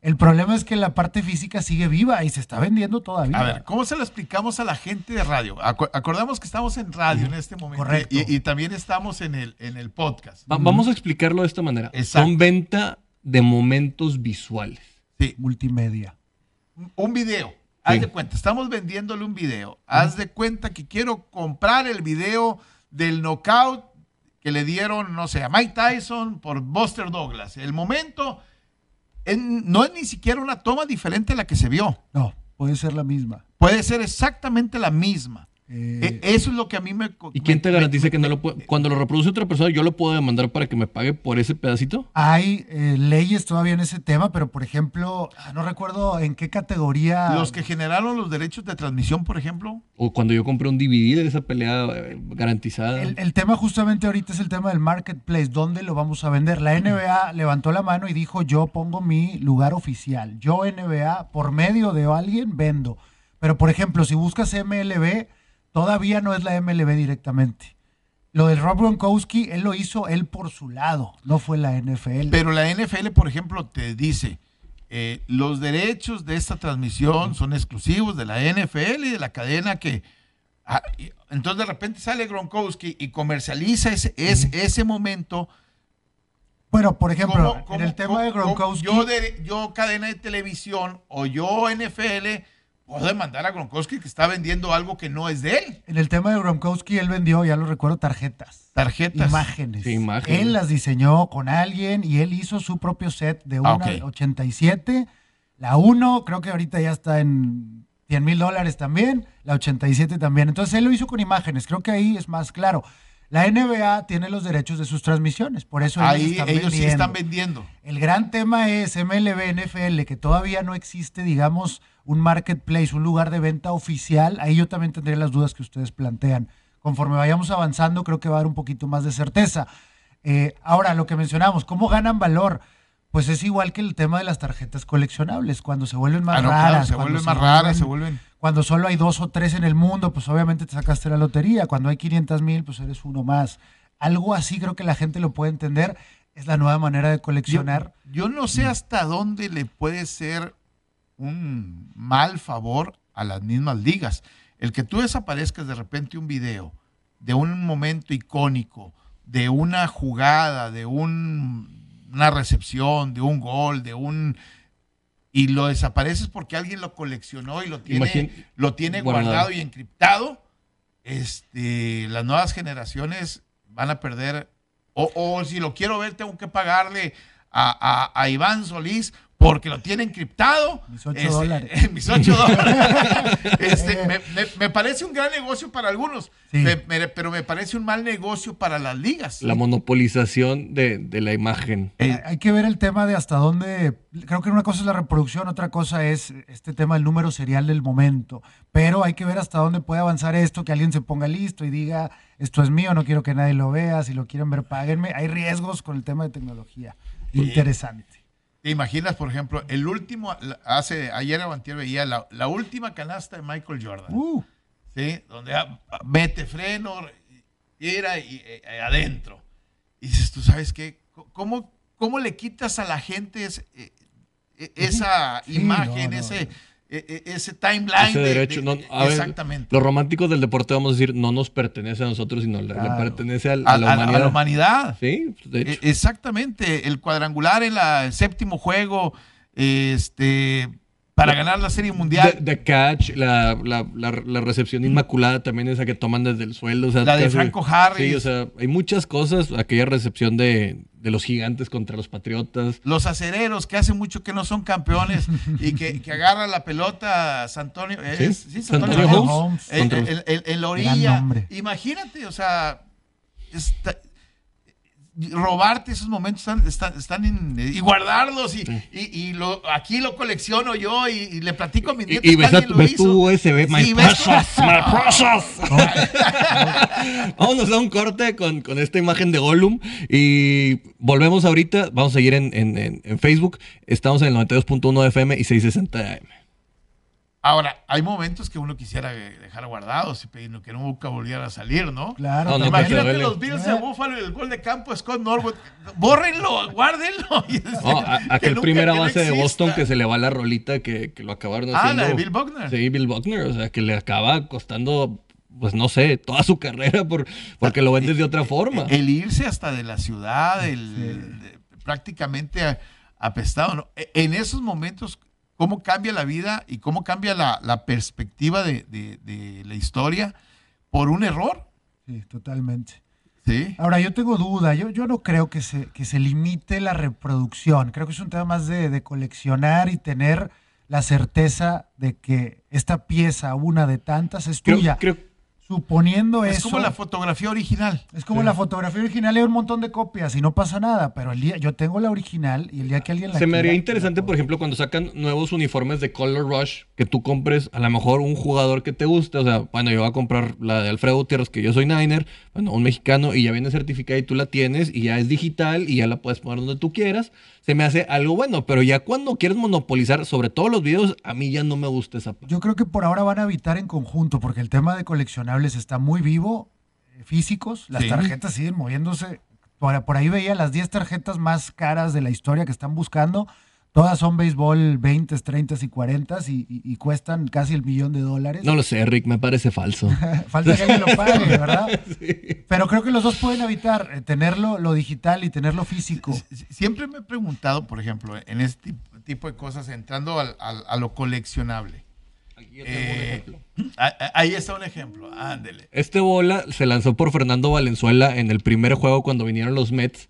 El problema es que la parte física sigue viva y se está vendiendo todavía. A ver, ¿cómo se lo explicamos a la gente de radio? Acu- acordamos que estamos en radio en este momento. Correcto. Y, y también estamos en el, en el podcast. Va- Vamos a explicarlo de esta manera. Exacto. Son venta de momentos visuales. Sí, Multimedia. un video. Haz Sí. de cuenta, estamos vendiéndole un video. Haz de cuenta que quiero comprar el video del knockout que le dieron, no sé, a Mike Tyson por Buster Douglas. El momento en- no es ni siquiera una toma diferente a la que se vio. No, puede ser la misma. Puede ser exactamente la misma. Eh, E- Eso es lo que a mí me... ¿Y quién te garantiza me- que no lo puede? Cuando lo reproduce otra persona, ¿yo lo puedo demandar para que me pague por ese pedacito? hay eh, leyes todavía en ese tema, pero por ejemplo, ah, no recuerdo en qué categoría. Los que generaron los derechos de transmisión, por ejemplo. O cuando yo compré un DVD de esa pelea eh, garantizada. El, el tema justamente ahorita es el tema del marketplace, ¿dónde lo vamos a vender? La NBA levantó la mano y dijo, yo pongo mi lugar oficial, yo NBA, por medio de alguien, vendo. Pero por ejemplo, si buscas MLB, todavía no es la MLB directamente. Lo del Rob Gronkowski, él lo hizo él por su lado, no fue la NFL. Pero la NFL, por ejemplo, te dice, eh, los derechos de esta transmisión son exclusivos de la NFL y de la cadena que... ah, y- entonces de repente sale Gronkowski y comercializa ese, ese, ese momento. bueno, por ejemplo, ¿Cómo- cómo- en el tema de Gronkowski, Yo, de- yo cadena de televisión o yo NFL puedo demandar a Gronkowski que está vendiendo algo que no es de él. en el tema de Gronkowski, él vendió, ya lo recuerdo, tarjetas. Tarjetas. Imágenes. Sí, imágenes. Él las diseñó con alguien y él hizo su propio set de una Ah, ok. 87. La 1 creo que ahorita ya está en 100 mil dólares también. La 87 también. Entonces él lo hizo con imágenes. Creo que ahí es más claro. La NBA tiene los derechos de sus transmisiones. Por eso ellos, Ahí están ellos sí están vendiendo. El gran tema es MLB, NFL, que todavía no existe, digamos, un marketplace, un lugar de venta oficial. Ahí yo también tendría las dudas que ustedes plantean. Conforme vayamos avanzando, creo que va a haber un poquito más de certeza. Eh, ahora, lo que mencionamos, ¿cómo ganan valor? Pues es igual que el tema de las tarjetas coleccionables, cuando se vuelven más Ah, no, raras. claro, se cuando vuelven más raras, se vuelven... Cuando solo hay dos o tres en el mundo, pues obviamente te sacaste la lotería. Cuando hay 500 mil, pues eres uno más. Algo así creo que la gente lo puede entender. Es la nueva manera de Yo, coleccionar. yo no sé hasta dónde le puede ser un mal favor a las mismas ligas. El que tú desaparezcas de repente un video de un momento icónico, de una jugada, de un- una recepción, de un gol, de un... Y lo desapareces porque alguien lo coleccionó y lo tiene, Imagín- lo tiene guardado. guardado y encriptado. Este, las nuevas generaciones van a perder o, o si lo quiero ver, tengo que pagarle a, a- a Iván Solís porque lo tiene encriptado. Mis ocho Este, dólares. mis ocho dólares. Este, me, me- me parece un gran negocio para algunos, Sí. me- me- pero me parece un mal negocio para las ligas. La monopolización de, de la imagen. Eh, Hay- Hay que ver el tema de hasta dónde. Creo que una cosa es la reproducción, otra cosa es este tema del número serial del momento. Pero hay que ver hasta dónde puede avanzar esto, que alguien se ponga listo y diga, esto es mío, no quiero que nadie lo vea, si lo quieren ver, páguenme. Hay riesgos con el tema de tecnología. Interesante. ¿Te imaginas, por ejemplo, el último, hace ayer o antier veía la, la última canasta de Michael Jordan, Uh, ¿sí? Donde ah, mete freno, tira y, eh, eh, adentro. Y dices, ¿tú sabes qué? ¿Cómo, cómo le quitas a la gente ese- eh, eh, esa Sí, imagen, no, no, ese, no. Eh, eh, ese timeline? Ese de- derecho. de- no, a ver, exactamente. los románticos del deporte, vamos a decir, no nos pertenece a nosotros, sino le, pertenece A, a, la a- a humanidad. la humanidad. Sí, de hecho. Eh, Exactamente, el cuadrangular en la- el séptimo juego, este, para ganar la Serie Mundial. The, The Catch, la, la, la, la recepción inmaculada también esa que toman desde el suelo. o sea, La de casi- Franco Harris. Sí, o sea, hay muchas cosas. Aquella recepción de, de los gigantes contra los patriotas. los acereros que hace mucho que no son campeones y que, que agarran la pelota Santonio, es, Sí, sí, Santonio Santonio Holmes. Holmes, en, Contra- en- en- en la Gran orilla. Imagínate, o sea, está- robarte esos momentos están, están, están en- y guardarlos y, y- y lo, aquí lo colecciono yo y, y le platico a mis nietos Y, ves, a- ves hizo. tu USB, my Sí, precious, my precious. Vámonos a un corte con, con esta imagen de Gollum y volvemos ahorita. Vamos a seguir en, en- en- en Facebook. Estamos en el 92.1 FM y 660 AM. Ahora, hay momentos que uno quisiera eh, dejar guardados y pedir que nunca volviera a salir, ¿no? Claro, No, Imagínate los Bills de Eh. Buffalo y el gol de campo Scott Norwood. Bórrenlo, guárdenlo. Y No, a- aquel nunca- no base de. Boston que se le va la rolita que, que lo acabaron Ah, haciendo. la de Bill Buckner. Sí, Bill Buckner, o sea, que le acaba costando, pues no sé, toda su carrera por, porque lo vendes de otra forma. El irse hasta de la ciudad, el, de- prácticamente apestado. ¿no? E- En esos momentos, ¿cómo cambia la vida y cómo cambia la, la perspectiva de, de- de la historia por un error? Sí, totalmente. Sí. Ahora, yo tengo duda. Yo, yo no creo que se, que se limite la reproducción. Creo que es un tema más de, de coleccionar y tener la certeza de que esta pieza, una de tantas, es Creo, tuya. creo- Suponiendo Es eso. como la fotografía original. Es como la fotografía original, hay un montón de copias y no pasa nada, pero el día yo tengo la original y el día que alguien la se me haría interesante, por ejemplo, cuando sacan nuevos uniformes de Color Rush, que tú compres a lo mejor un jugador que te guste. O sea, bueno, yo voy a comprar la de Alfredo Gutiérrez, que yo soy Niner, bueno, un mexicano, y ya viene certificada y tú la tienes, y ya es digital, y ya la puedes poner donde tú quieras. Se me hace algo bueno, pero ya cuando quieres monopolizar, sobre todo los videos, a mí ya no me gusta esa parte. Yo creo que por ahora van a habitar en conjunto, porque el tema de coleccionables está muy vivo, eh, físicos, las Sí. tarjetas siguen moviéndose. Por, por ahí veía las 10 tarjetas más caras de la historia que están buscando. Todas son béisbol 20, 30 y 40 y, y- y cuestan casi el millón de dólares. No lo sé, Rick, me parece falso. Falta que alguien lo pague, ¿verdad? Pero creo que los dos pueden habitar, eh, tenerlo lo digital y tenerlo físico. Sie- Siempre me he preguntado, por ejemplo, en este tip- tipo de cosas, entrando al- al- a lo coleccionable. Aquí yo tengo un Eh, ejemplo. ahí está un ejemplo, ándele. Este bola se lanzó por Fernando Valenzuela en el primer juego cuando vinieron los Mets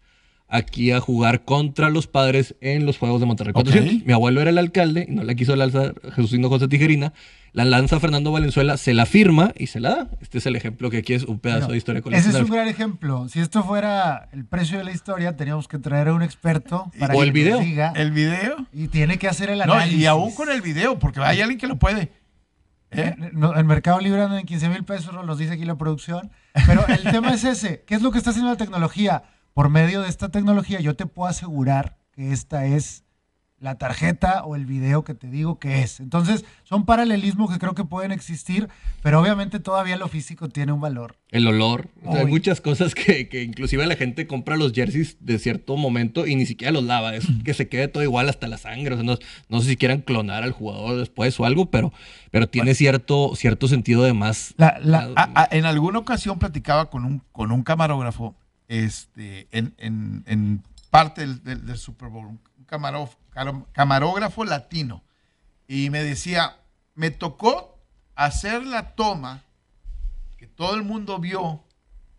aquí a jugar contra los padres en los Juegos de Monterrey. 400. Mi abuelo era el alcalde y no la quiso lanzar Jesucino José Tijerina. La lanza Fernando Valenzuela, se la firma y se la da. Este es el ejemplo que aquí es un pedazo Bueno, de historia ese es un gran ejemplo. Si esto fuera el precio de la historia, teníamos que traer a un experto para O que el video. nos diga. El video. Y tiene que hacer el No, análisis. y aún con el video, porque hay alguien que lo puede. ¿Eh? Eh, no, el Mercado Libre anda en 15 mil pesos, nos dice aquí la producción. Pero el tema es ese. ¿Qué es lo que está haciendo la tecnología? Por medio de esta tecnología yo te puedo asegurar que esta es la tarjeta o el video que te digo que es. Entonces, son paralelismos que creo que pueden existir, pero obviamente todavía lo físico tiene un valor. El olor. O sea, hay muchas cosas que, que inclusive la gente compra los jerseys de cierto momento y ni siquiera los lava. Es que se quede todo igual hasta la sangre. O sea, no, no sé si quieran clonar al jugador después o algo, pero, pero tiene cierto, cierto sentido de más. La- la- A- a- en alguna ocasión platicaba con un, con un camarógrafo este, en, en- en parte del, del- del Super Bowl, un camaró- caro- camarógrafo latino, y me decía, me tocó hacer la toma que todo el mundo vio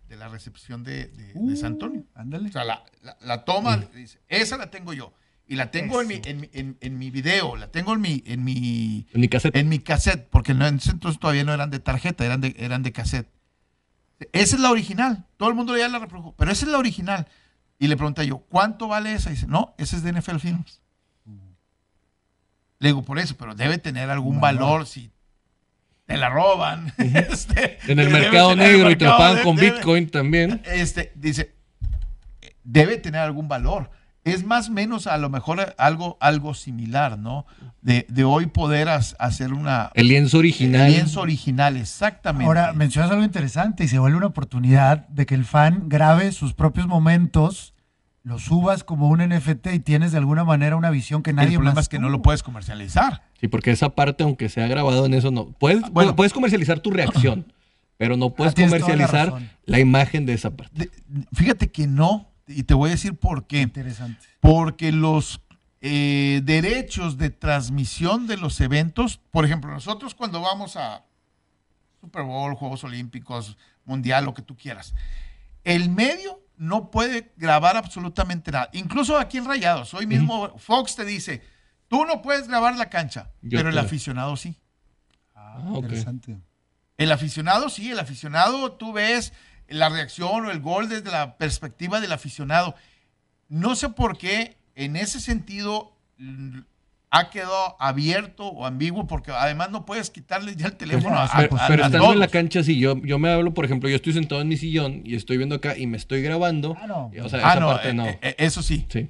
de la recepción de, de- de San Antonio. Ándale. O sea, la, la- la toma, esa la tengo yo. Y la tengo en mi, en, en- en mi video, la tengo en mi, en mi, En mi cassette. en mi cassette, porque en ese entonces todavía no eran de tarjeta, eran de, eran de cassette. Esa es la original. Todo el mundo ya la reprodujo, pero esa es la original. Y le pregunté yo, ¿cuánto vale esa? Y dice, no, esa es de NFL Films. Le digo, por eso, pero debe tener algún valor si te la roban. Este, En el mercado el negro y te lo pagan debe- con debe- Bitcoin también. este, dice, debe tener algún valor. Es más o menos a lo mejor algo, algo similar, ¿no? De, de hoy poder as- hacer una... El lienzo original. El lienzo original, exactamente. Ahora, mencionas algo interesante y se vuelve una oportunidad de que el fan grabe sus propios momentos, lo subas como un NFT y tienes de alguna manera una visión que nadie el problema más es que no lo puedes comercializar. Sí, porque esa parte, aunque sea grabado en eso, no. Puedes, Bueno. puedes comercializar tu reacción, pero no puedes Ah, la comercializar la, imagen de esa parte. De- fíjate que no, y te voy a decir por qué. Interesante. Porque los eh, derechos de transmisión de los eventos, por ejemplo, nosotros cuando vamos a Super Bowl, Juegos Olímpicos, Mundial, lo que tú quieras, el medio no puede grabar absolutamente nada. Incluso aquí en Rayados, hoy mismo Fox te dice, tú no puedes grabar la cancha, Yo pero el aficionado sí. Ah, ok. Interesante. El aficionado, sí, el aficionado, tú ves la reacción o el gol desde la perspectiva del aficionado. No sé por qué en ese sentido ha quedado abierto o ambiguo, porque además no puedes quitarle ya el teléfono a, Pero, a- pero a estando en la cancha, sí, yo, yo me hablo, por ejemplo, yo estoy sentado en mi sillón y estoy viendo acá y me estoy grabando. Ah, no. y, o sea, Ah, esa no, parte eh, no. eh, eh, eso sí, Sí.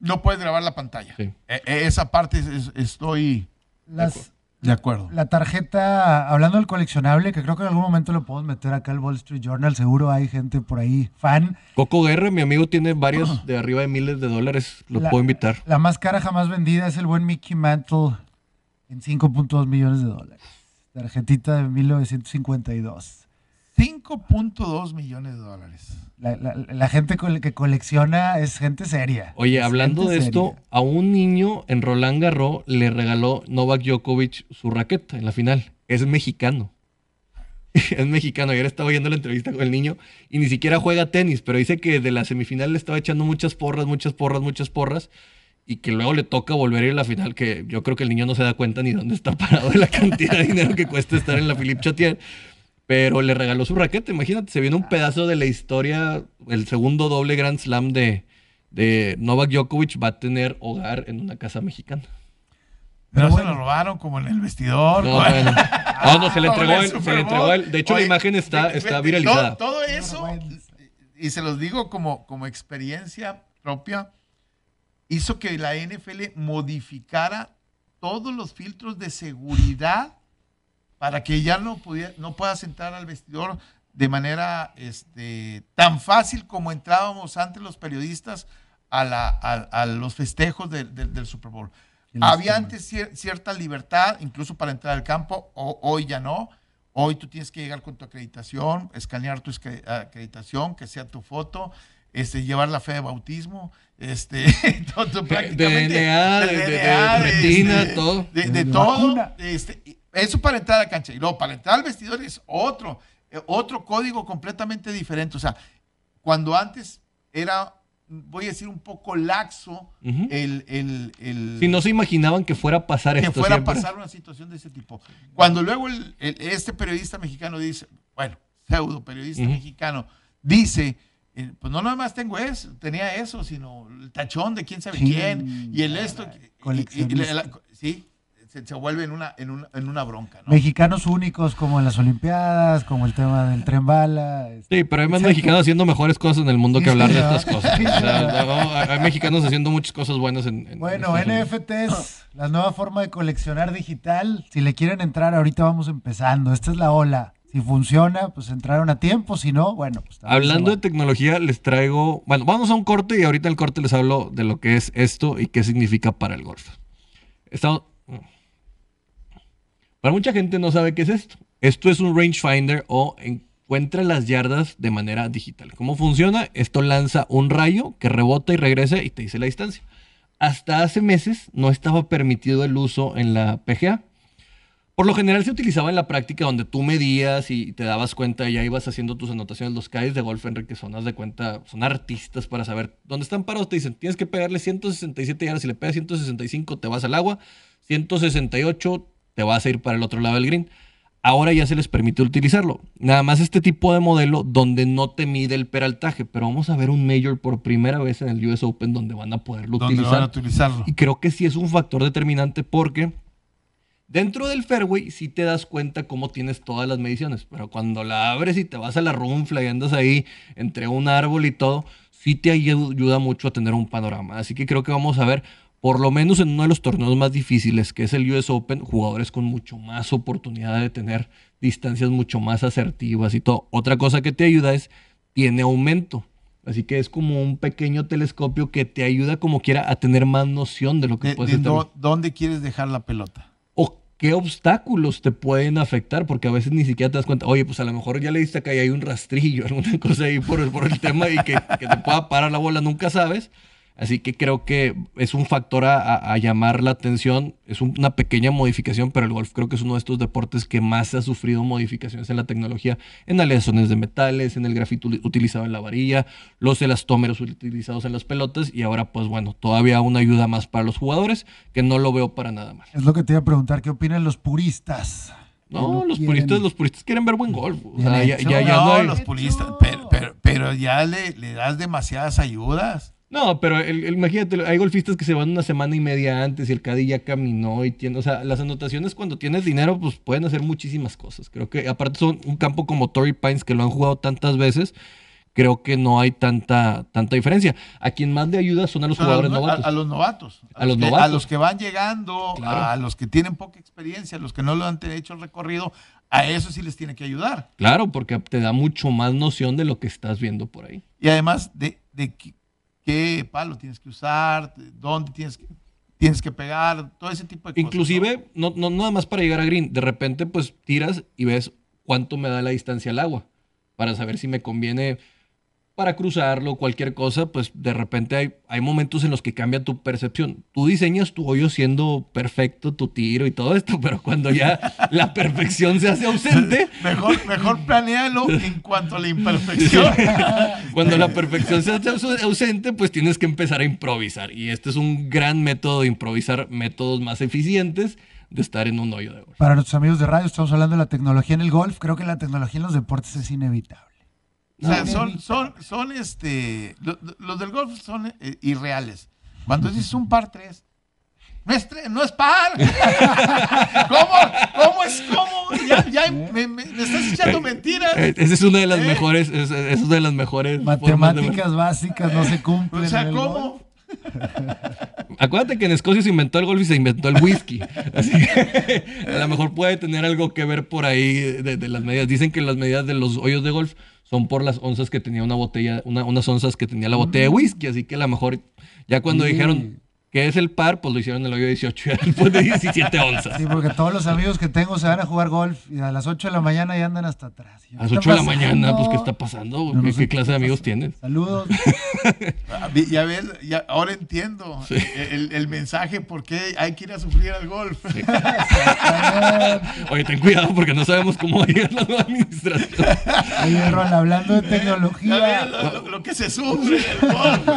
no puedes grabar la pantalla. Sí. Eh, eh, esa parte es- es- estoy... Las, De acuerdo. La tarjeta, hablando del coleccionable, que creo que en algún momento lo podemos meter acá al Wall Street Journal, seguro hay gente por ahí fan. Coco Guerra, mi amigo, tiene varios de arriba de miles de dólares. Lo La- puedo invitar. La más cara jamás vendida es el buen Mickey Mantle en 5.2 millones de dólares. Tarjetita de 1952. 5.2 millones de dólares. La, la- la gente cole- que colecciona es gente seria. Oye, Es hablando de esto, seria. a un niño en Roland Garros le regaló Novak Djokovic su raqueta en la final. Es mexicano. es mexicano. Ayer estaba viendo la entrevista con el niño y ni siquiera juega tenis, pero dice que de la semifinal le estaba echando muchas porras, muchas porras, muchas porras. Y que luego le toca volver a ir a la final, que yo creo que el niño no se da cuenta ni dónde está parado de la cantidad de dinero que cuesta estar en la Philippe Chatier. Pero le regaló su raqueta, imagínate, se viene un pedazo de la historia, el segundo doble Grand Slam de, de Novak Djokovic va a tener hogar en una casa mexicana. Pero se lo robaron como en el vestidor. No, bueno. No, no, se le en entregó el él, se le entregó él. De hecho, la imagen está, está viralizada. Todo, todo eso, y se los digo como, como experiencia propia, hizo que la NFL modificara todos los filtros de seguridad para que ya no, pudiera, no puedas entrar al vestidor de manera este, tan fácil como entrábamos antes los periodistas a, la- a- a los festejos del- del- del Super Bowl. Había antes cier- cierta libertad, incluso para entrar al campo, o- hoy ya no. Hoy tú tienes que llegar con tu acreditación, escanear tu acreditación, que sea tu foto, este, llevar la fe de bautismo, este, todo, todo prácticamente- DNA, de- de- de este, todo. De, de De todo. vacuna. este, y eso para entrar a la cancha. Y luego para entrar al vestidor es otro, eh, otro código completamente diferente. O sea, cuando antes era, voy a decir, un poco laxo el, el, el- Si no se imaginaban que fuera a pasar que esto fuera siempre. a pasar una situación de ese tipo. Cuando luego el- el- este periodista mexicano dice, bueno, pseudo periodista mexicano, dice, eh, pues no nada más tengo eso, tenía eso, sino el tachón de quién sabe Sí, quién, y el esto, y- y- y- coleccionista. la- sí, se, se vuelve en una, en una, en una bronca, ¿no? Mexicanos únicos como en las Olimpiadas, como el tema del tren bala. este, Sí, pero hay más Exacto. mexicanos haciendo mejores cosas en el mundo Sí, que hablar de estas cosas. Sí, O sea, ¿verdad? no, hay mexicanos haciendo muchas cosas buenas en, en- Bueno. NFTs, la nueva forma de coleccionar digital. Si le quieren entrar, ahorita vamos empezando. Esta es la ola. Si funciona, pues entraron a tiempo. Si no, bueno, pues Hablando de tecnología, les traigo. Bueno, vamos a un corte y ahorita en el corte les hablo de lo que es esto y qué significa para el golf. Estamos- Para mucha gente no sabe qué es esto. Esto es un rangefinder o encuentra las yardas de manera digital. ¿Cómo funciona? Esto lanza un rayo que rebota y regresa y te dice la distancia. Hasta hace meses no estaba permitido el uso en la PGA. Por lo general se utilizaba en la práctica donde tú medías y te dabas cuenta, ya ibas haciendo tus anotaciones. Los calles de golf, Enrique, son, de cuenta, son artistas para saber dónde están parados. Te dicen, tienes que pegarle 167 yardas. Si le pegas 165, te vas al agua. 168, te vas a ir para el otro lado del green. Ahora ya se les permite utilizarlo. Nada más este tipo de modelo donde no te mide el peraltaje. Pero vamos a ver un Major por primera vez en el US Open donde van a poderlo ¿Dónde utilizar. van a utilizarlo? Y creo que sí es un factor determinante porque dentro del fairway sí te das cuenta cómo tienes todas las mediciones, pero cuando la abres y te vas a la runfla y andas ahí entre un árbol y todo, sí te ayu- ayuda mucho a tener un panorama. Así que creo que vamos a ver, por lo menos en uno de los torneos más difíciles, que es el US Open, jugadores con mucho más oportunidad de tener distancias mucho más asertivas y todo. Otra cosa que te ayuda es, tiene aumento. Así que es como un pequeño telescopio que te ayuda como quiera a tener más noción de lo que De- puedes de estar dó- ¿Dónde quieres dejar la pelota? o qué obstáculos te pueden afectar, porque a veces ni siquiera te das cuenta, oye, pues a lo mejor ya le diste acá y hay un rastrillo, alguna cosa ahí por, el- por el tema y que, que te pueda parar la bola, nunca sabes. Así que creo que es un factor a, a- a llamar la atención, es un- una pequeña modificación, pero el golf creo que es uno de estos deportes que más ha sufrido modificaciones en la tecnología, en aleaciones de metales, en el grafito utilizado en la varilla, los elastómeros utilizados en las pelotas y ahora pues bueno, todavía una ayuda más para los jugadores que no lo veo para nada mal. Es lo que te iba a preguntar. ¿Qué opinan los puristas? No, los quieren- puristas, los puristas quieren ver buen golf. O Bien sea, ya, hecho. ya- ya no, no hay- los puristas, pero, pero, pero ya le, le das demasiadas ayudas. No, pero el- el- imagínate, hay golfistas que se van una semana y media antes y el caddy ya caminó y tiene, o sea, las anotaciones cuando tienes dinero, pues pueden hacer muchísimas cosas. Creo que aparte son un campo como Torrey Pines que lo han jugado tantas veces. creo que no hay tanta, tanta diferencia. A quien más le ayuda son a los jugadores a, los- novatos. a- a los novatos. A los que- novatos. a los que van llegando, Claro. a los que tienen poca experiencia, a los que no lo han hecho el recorrido, a eso sí les tiene que ayudar. Claro, porque te da mucho más noción de lo que estás viendo por ahí. Y además de, de qué, palo tienes que usar, de dónde tienes que, tienes que pegar, todo ese tipo de cosas. Inclusive, no, no nada más para llegar a green, de repente pues tiras y ves cuánto me da la distancia al agua, para saber si me conviene para cruzarlo, cualquier cosa, pues de repente hay, hay momentos en los que cambia tu percepción. Tú diseñas tu hoyo siendo perfecto, tu tiro y todo esto, pero cuando ya la perfección se hace ausente. Mejor, mejor planealo en cuanto a la imperfección. Cuando la perfección se hace aus- ausente, pues tienes que empezar a improvisar. Y este es un gran método de improvisar métodos más eficientes de estar en un hoyo de golf. Para nuestros amigos de radio, estamos hablando de la tecnología en el golf. Creo que la tecnología en los deportes es inevitable. O sea, son, son, son este. lo- lo- Los del golf son eh, irreales. Cuando dices un par tres, no es, tres, no es par. ¿Cómo? ¿Cómo es? ¿Cómo? Ya, ya me, me- me estás echando mentiras. Eh, Esa es una de las ¿Eh? mejores, es, es una de las mejores de. Matemáticas básicas no se cumplen. O sea, en el golf. ¿cómo? Acuérdate que en Escocia se inventó el golf y se inventó el whisky. Así que a lo mejor puede tener algo que ver por ahí de, de las medidas. Dicen que las medidas de los hoyos de golf son por las onzas que tenía una botella, una- unas onzas que tenía la botella de whisky. Así que a lo mejor ya cuando dijeron que es el par, pues lo hicieron en el hoyo 18 ya después de 17 onzas. Sí, porque todos los amigos que tengo se van a jugar golf y a las 8 de la mañana ya andan hasta atrás. A las ¿qué 8 de la mañana, pues ¿qué está pasando? No ¿Qué, sé qué qué clase de amigos tienes? Saludos. Ah, Ya ves, ya, ahora entiendo el, el mensaje por qué hay que ir a sufrir al golf. Oye, ten cuidado porque no sabemos cómo va a llegar la nueva administración. Oye, Ron, hablando de Ya ves tecnología. lo, lo- lo que se sufre en el golf.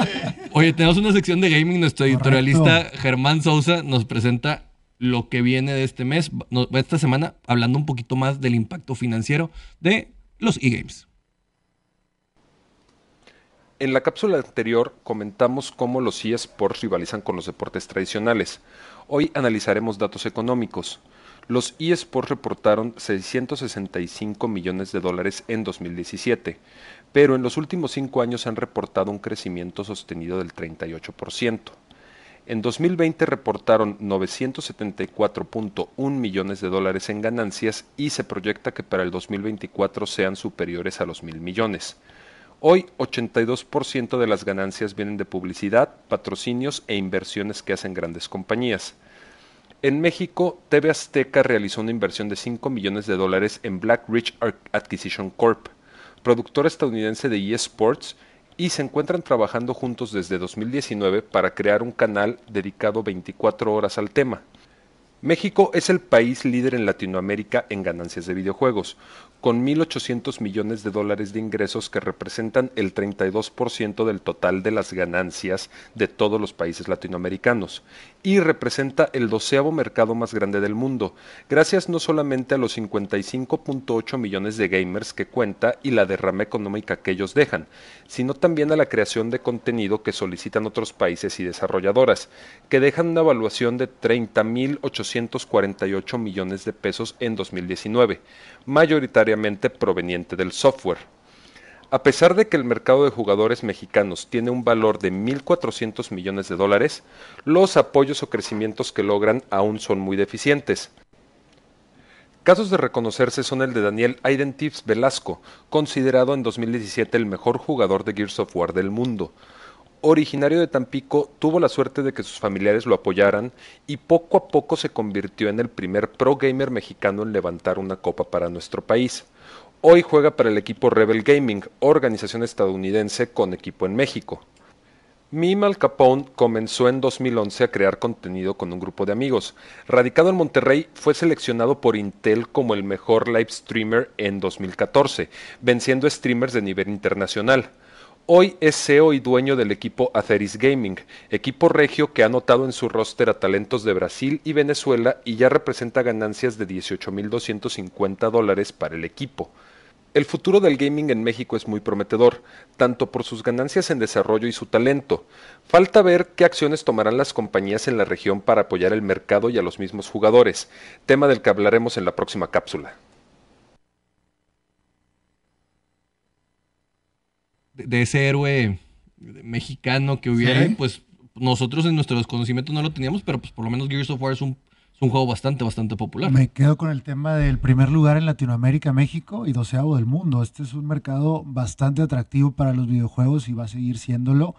Oye, tenemos una sección de gaming. Nuestro Correcto. editorialista Germán Sousa nos presenta lo que viene de este mes, no, esta semana, hablando un poquito más del impacto financiero de los e-games. En la cápsula anterior comentamos cómo los eSports rivalizan con los deportes tradicionales. Hoy analizaremos datos económicos. Los eSports reportaron 665 millones de dólares en 2017, pero en los últimos cinco años han reportado un crecimiento sostenido del 38%. En 2020 reportaron 974.1 millones de dólares en ganancias y se proyecta que para el 2024 sean superiores a los mil millones. Hoy, 82% de las ganancias vienen de publicidad, patrocinios e inversiones que hacen grandes compañías. En México, TV Azteca realizó una inversión de 5 millones de dólares en Blackridge Ar- Acquisition Corp, productora estadounidense de eSports, y se encuentran trabajando juntos desde 2019 para crear un canal dedicado 24 horas al tema. México es el país líder en Latinoamérica en ganancias de videojuegos, con 1.800 millones de dólares de ingresos que representan el 32% del total de las ganancias de todos los países latinoamericanos, y representa el doceavo mercado más grande del mundo, gracias no solamente a los 55.8 millones de gamers que cuenta y la derrama económica que ellos dejan, sino también a la creación de contenido que solicitan otros países y desarrolladoras, que dejan una evaluación de 30.848 millones de pesos en 2019, mayoritariamente proveniente del software. A pesar de que el mercado de jugadores mexicanos tiene un valor de 1.400 millones de dólares, los apoyos o crecimientos que logran aún son muy deficientes. Casos de reconocerse son el de Daniel Aiden Tips Velasco, considerado en 2017 el mejor jugador de Gears of War del mundo. Originario de Tampico, tuvo la suerte de que sus familiares lo apoyaran y poco a poco se convirtió en el primer pro gamer mexicano en levantar una copa para nuestro país. Hoy juega para el equipo Rebel Gaming, organización estadounidense con equipo en México. Mim Al Capone comenzó en 2011 a crear contenido con un grupo de amigos. Radicado en Monterrey, fue seleccionado por Intel como el mejor live streamer en 2014, venciendo streamers de nivel internacional. Hoy es CEO y dueño del equipo Aceris Gaming, equipo regio que ha anotado en su roster a talentos de Brasil y Venezuela y ya representa ganancias de 18.250 dólares para el equipo. El futuro del gaming en México es muy prometedor, tanto por sus ganancias en desarrollo y su talento. Falta ver qué acciones tomarán las compañías en la región para apoyar el mercado y a los mismos jugadores, tema del que hablaremos en la próxima cápsula. de ese héroe mexicano que hubiera, Sí. pues nosotros en nuestros conocimientos no lo teníamos, pero pues por lo menos Gears of War es un, un juego bastante, bastante popular. Me quedo con el tema del primer lugar en Latinoamérica, México y doceavo del mundo. Este es un mercado bastante atractivo para los videojuegos y va a seguir siéndolo.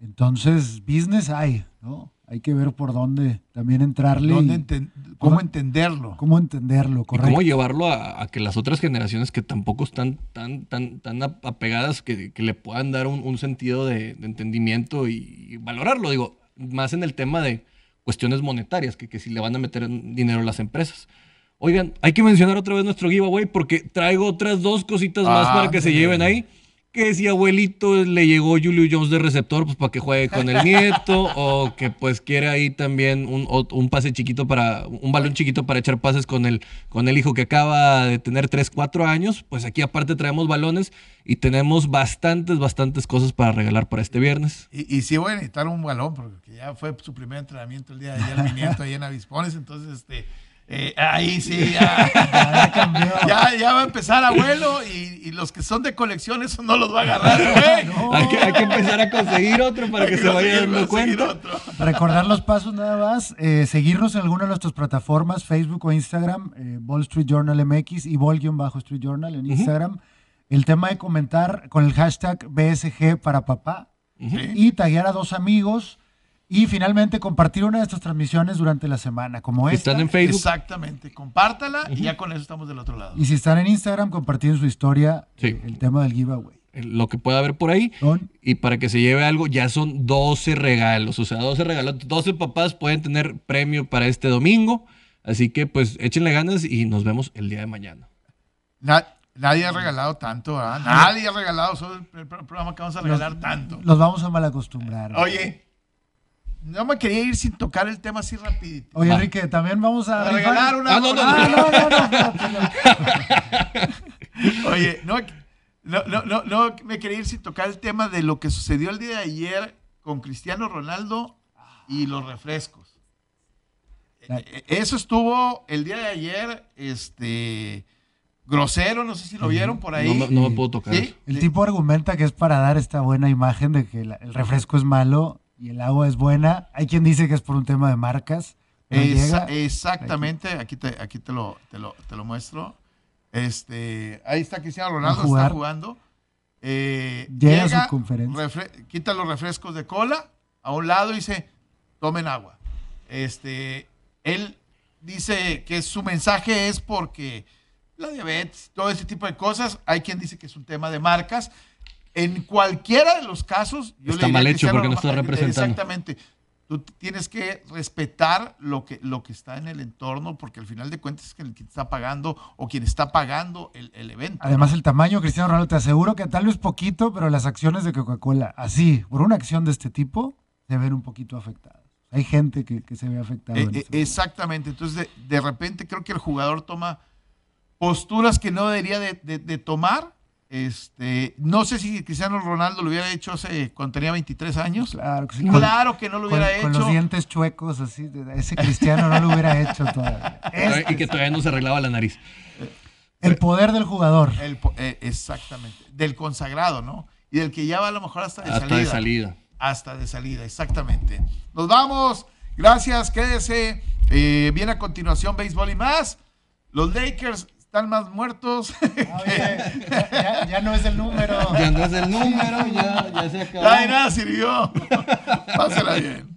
Entonces, business hay, ¿no? Hay que ver por dónde también entrarle ¿Dónde y enten- ¿Cómo entenderlo? cómo entenderlo, Y correcto. cómo llevarlo a, a que las otras generaciones que tampoco están tan, tan, tan ap- apegadas que, que le puedan dar un, un sentido de, de entendimiento y, y valorarlo. Digo, más en el tema de cuestiones monetarias, que, que si le van a meter dinero a las empresas. Oigan, hay que mencionar otra vez nuestro giveaway porque traigo otras dos cositas más Ah, para que se lleven ahí. Que si abuelito le llegó Julio Jones de receptor, pues para que juegue con el nieto, o que pues quiere ahí también un, un pase chiquito para, un balón chiquito para echar pases con el, con el hijo que acaba de tener 3, 4 años, pues aquí aparte traemos balones y tenemos bastantes, bastantes cosas para regalar para este viernes. Y, y sí voy a necesitar un balón, porque ya fue su primer entrenamiento el día de ayer, mi nieto ahí en Avispones, entonces este, eh, ahí sí, ya, Ya cambió. ya, ya va a empezar abuelo y, y los que son de colección, eso no los va a agarrar, güey. Hay, que, hay que empezar a conseguir otro para que se vaya dando conseguir cuenta. otro. Recordar los pasos nada más, eh, seguirnos en alguna de nuestras plataformas, Facebook o Instagram, eh, Wall Street Journal MX y Vol-Street Journal en Instagram. El tema de comentar con el hashtag BSG para papá y taguear a dos amigos y finalmente compartir una de estas transmisiones durante la semana, como Si esta. están en Facebook, Exactamente, compártala y ya con eso estamos del otro lado. Y si están en Instagram, compartir en su historia Sí. el tema del giveaway. lo que pueda haber por ahí. Son Y para que se lleve algo, ya son 12 regalos. O sea, 12 regalos. 12 papás pueden tener premio para este domingo. Así que, pues, échenle ganas y nos vemos el día de mañana. Na- nadie ha regalado tanto, ¿verdad? Nadie ha regalado, solo el, el programa que vamos a regalar tanto. Los vamos a malacostumbrar. Oye, no me quería ir sin tocar el tema así rapidito. Oye. Enrique, también vamos a, regalar una... Ah, no, no, Ah, no. Oye, no, no, no, no, me quería ir sin tocar el tema de lo que sucedió el día de ayer con Cristiano Ronaldo y los refrescos. Eh, eh, Eso estuvo el día de ayer, este, grosero, no sé si lo vieron por ahí. No, me- no me puedo tocar. ¿Sí? El tipo argumenta que es para dar esta buena imagen de que la- el refresco es malo y el agua es buena. Hay quien dice que es por un tema de marcas. pero Esa- llega- exactamente, aquí te, aquí te lo, te lo, te lo muestro. Este, ahí está Cristiano Ronaldo, está jugando. Eh, Llega a su conferencia. quita los refrescos de cola a un lado y dice, tomen agua. Este, él dice que su mensaje es porque la diabetes, todo ese tipo de cosas, hay quien dice que es un tema de marcas. En cualquiera de los casos, yo Está le mal hecho porque no está representando. Exactamente. Tú tienes que respetar lo que, lo que está en el entorno, porque al final de cuentas es que el que está pagando o quien está pagando el, el evento. Además, el tamaño, Cristiano Ronaldo, te aseguro que tal vez poquito, pero las acciones de Coca-Cola, así, por una acción de este tipo, se ven un poquito afectadas. Hay gente que, que se ve afectada. Eh, en eh, momento. exactamente. Entonces, de, de repente creo que el jugador toma posturas que no debería de, de- de tomar. Este, no sé si Cristiano Ronaldo lo hubiera hecho hace, cuando tenía 23 años. Claro que sí. Claro que no lo Con, hubiera con los hecho. dientes chuecos, así, ese Cristiano no lo hubiera hecho todavía. Este Y que todavía no se arreglaba la nariz. el poder del jugador. El eh, exactamente. Del consagrado, ¿no? Y del que ya va a lo mejor hasta de Hasta salida. de salida. Hasta de salida, exactamente. Nos vamos. Gracias, quédese. Eh, viene a continuación béisbol y más. Los Lakers están más muertos. Ya, ya- ya no es el número. Ya no es el número, ya, ya se acabó. Ay, nada sirvió. Pásela bien.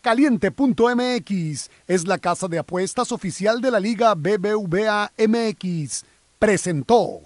Caliente.mx es la casa de apuestas oficial de la Liga BBVA MX. Presentó.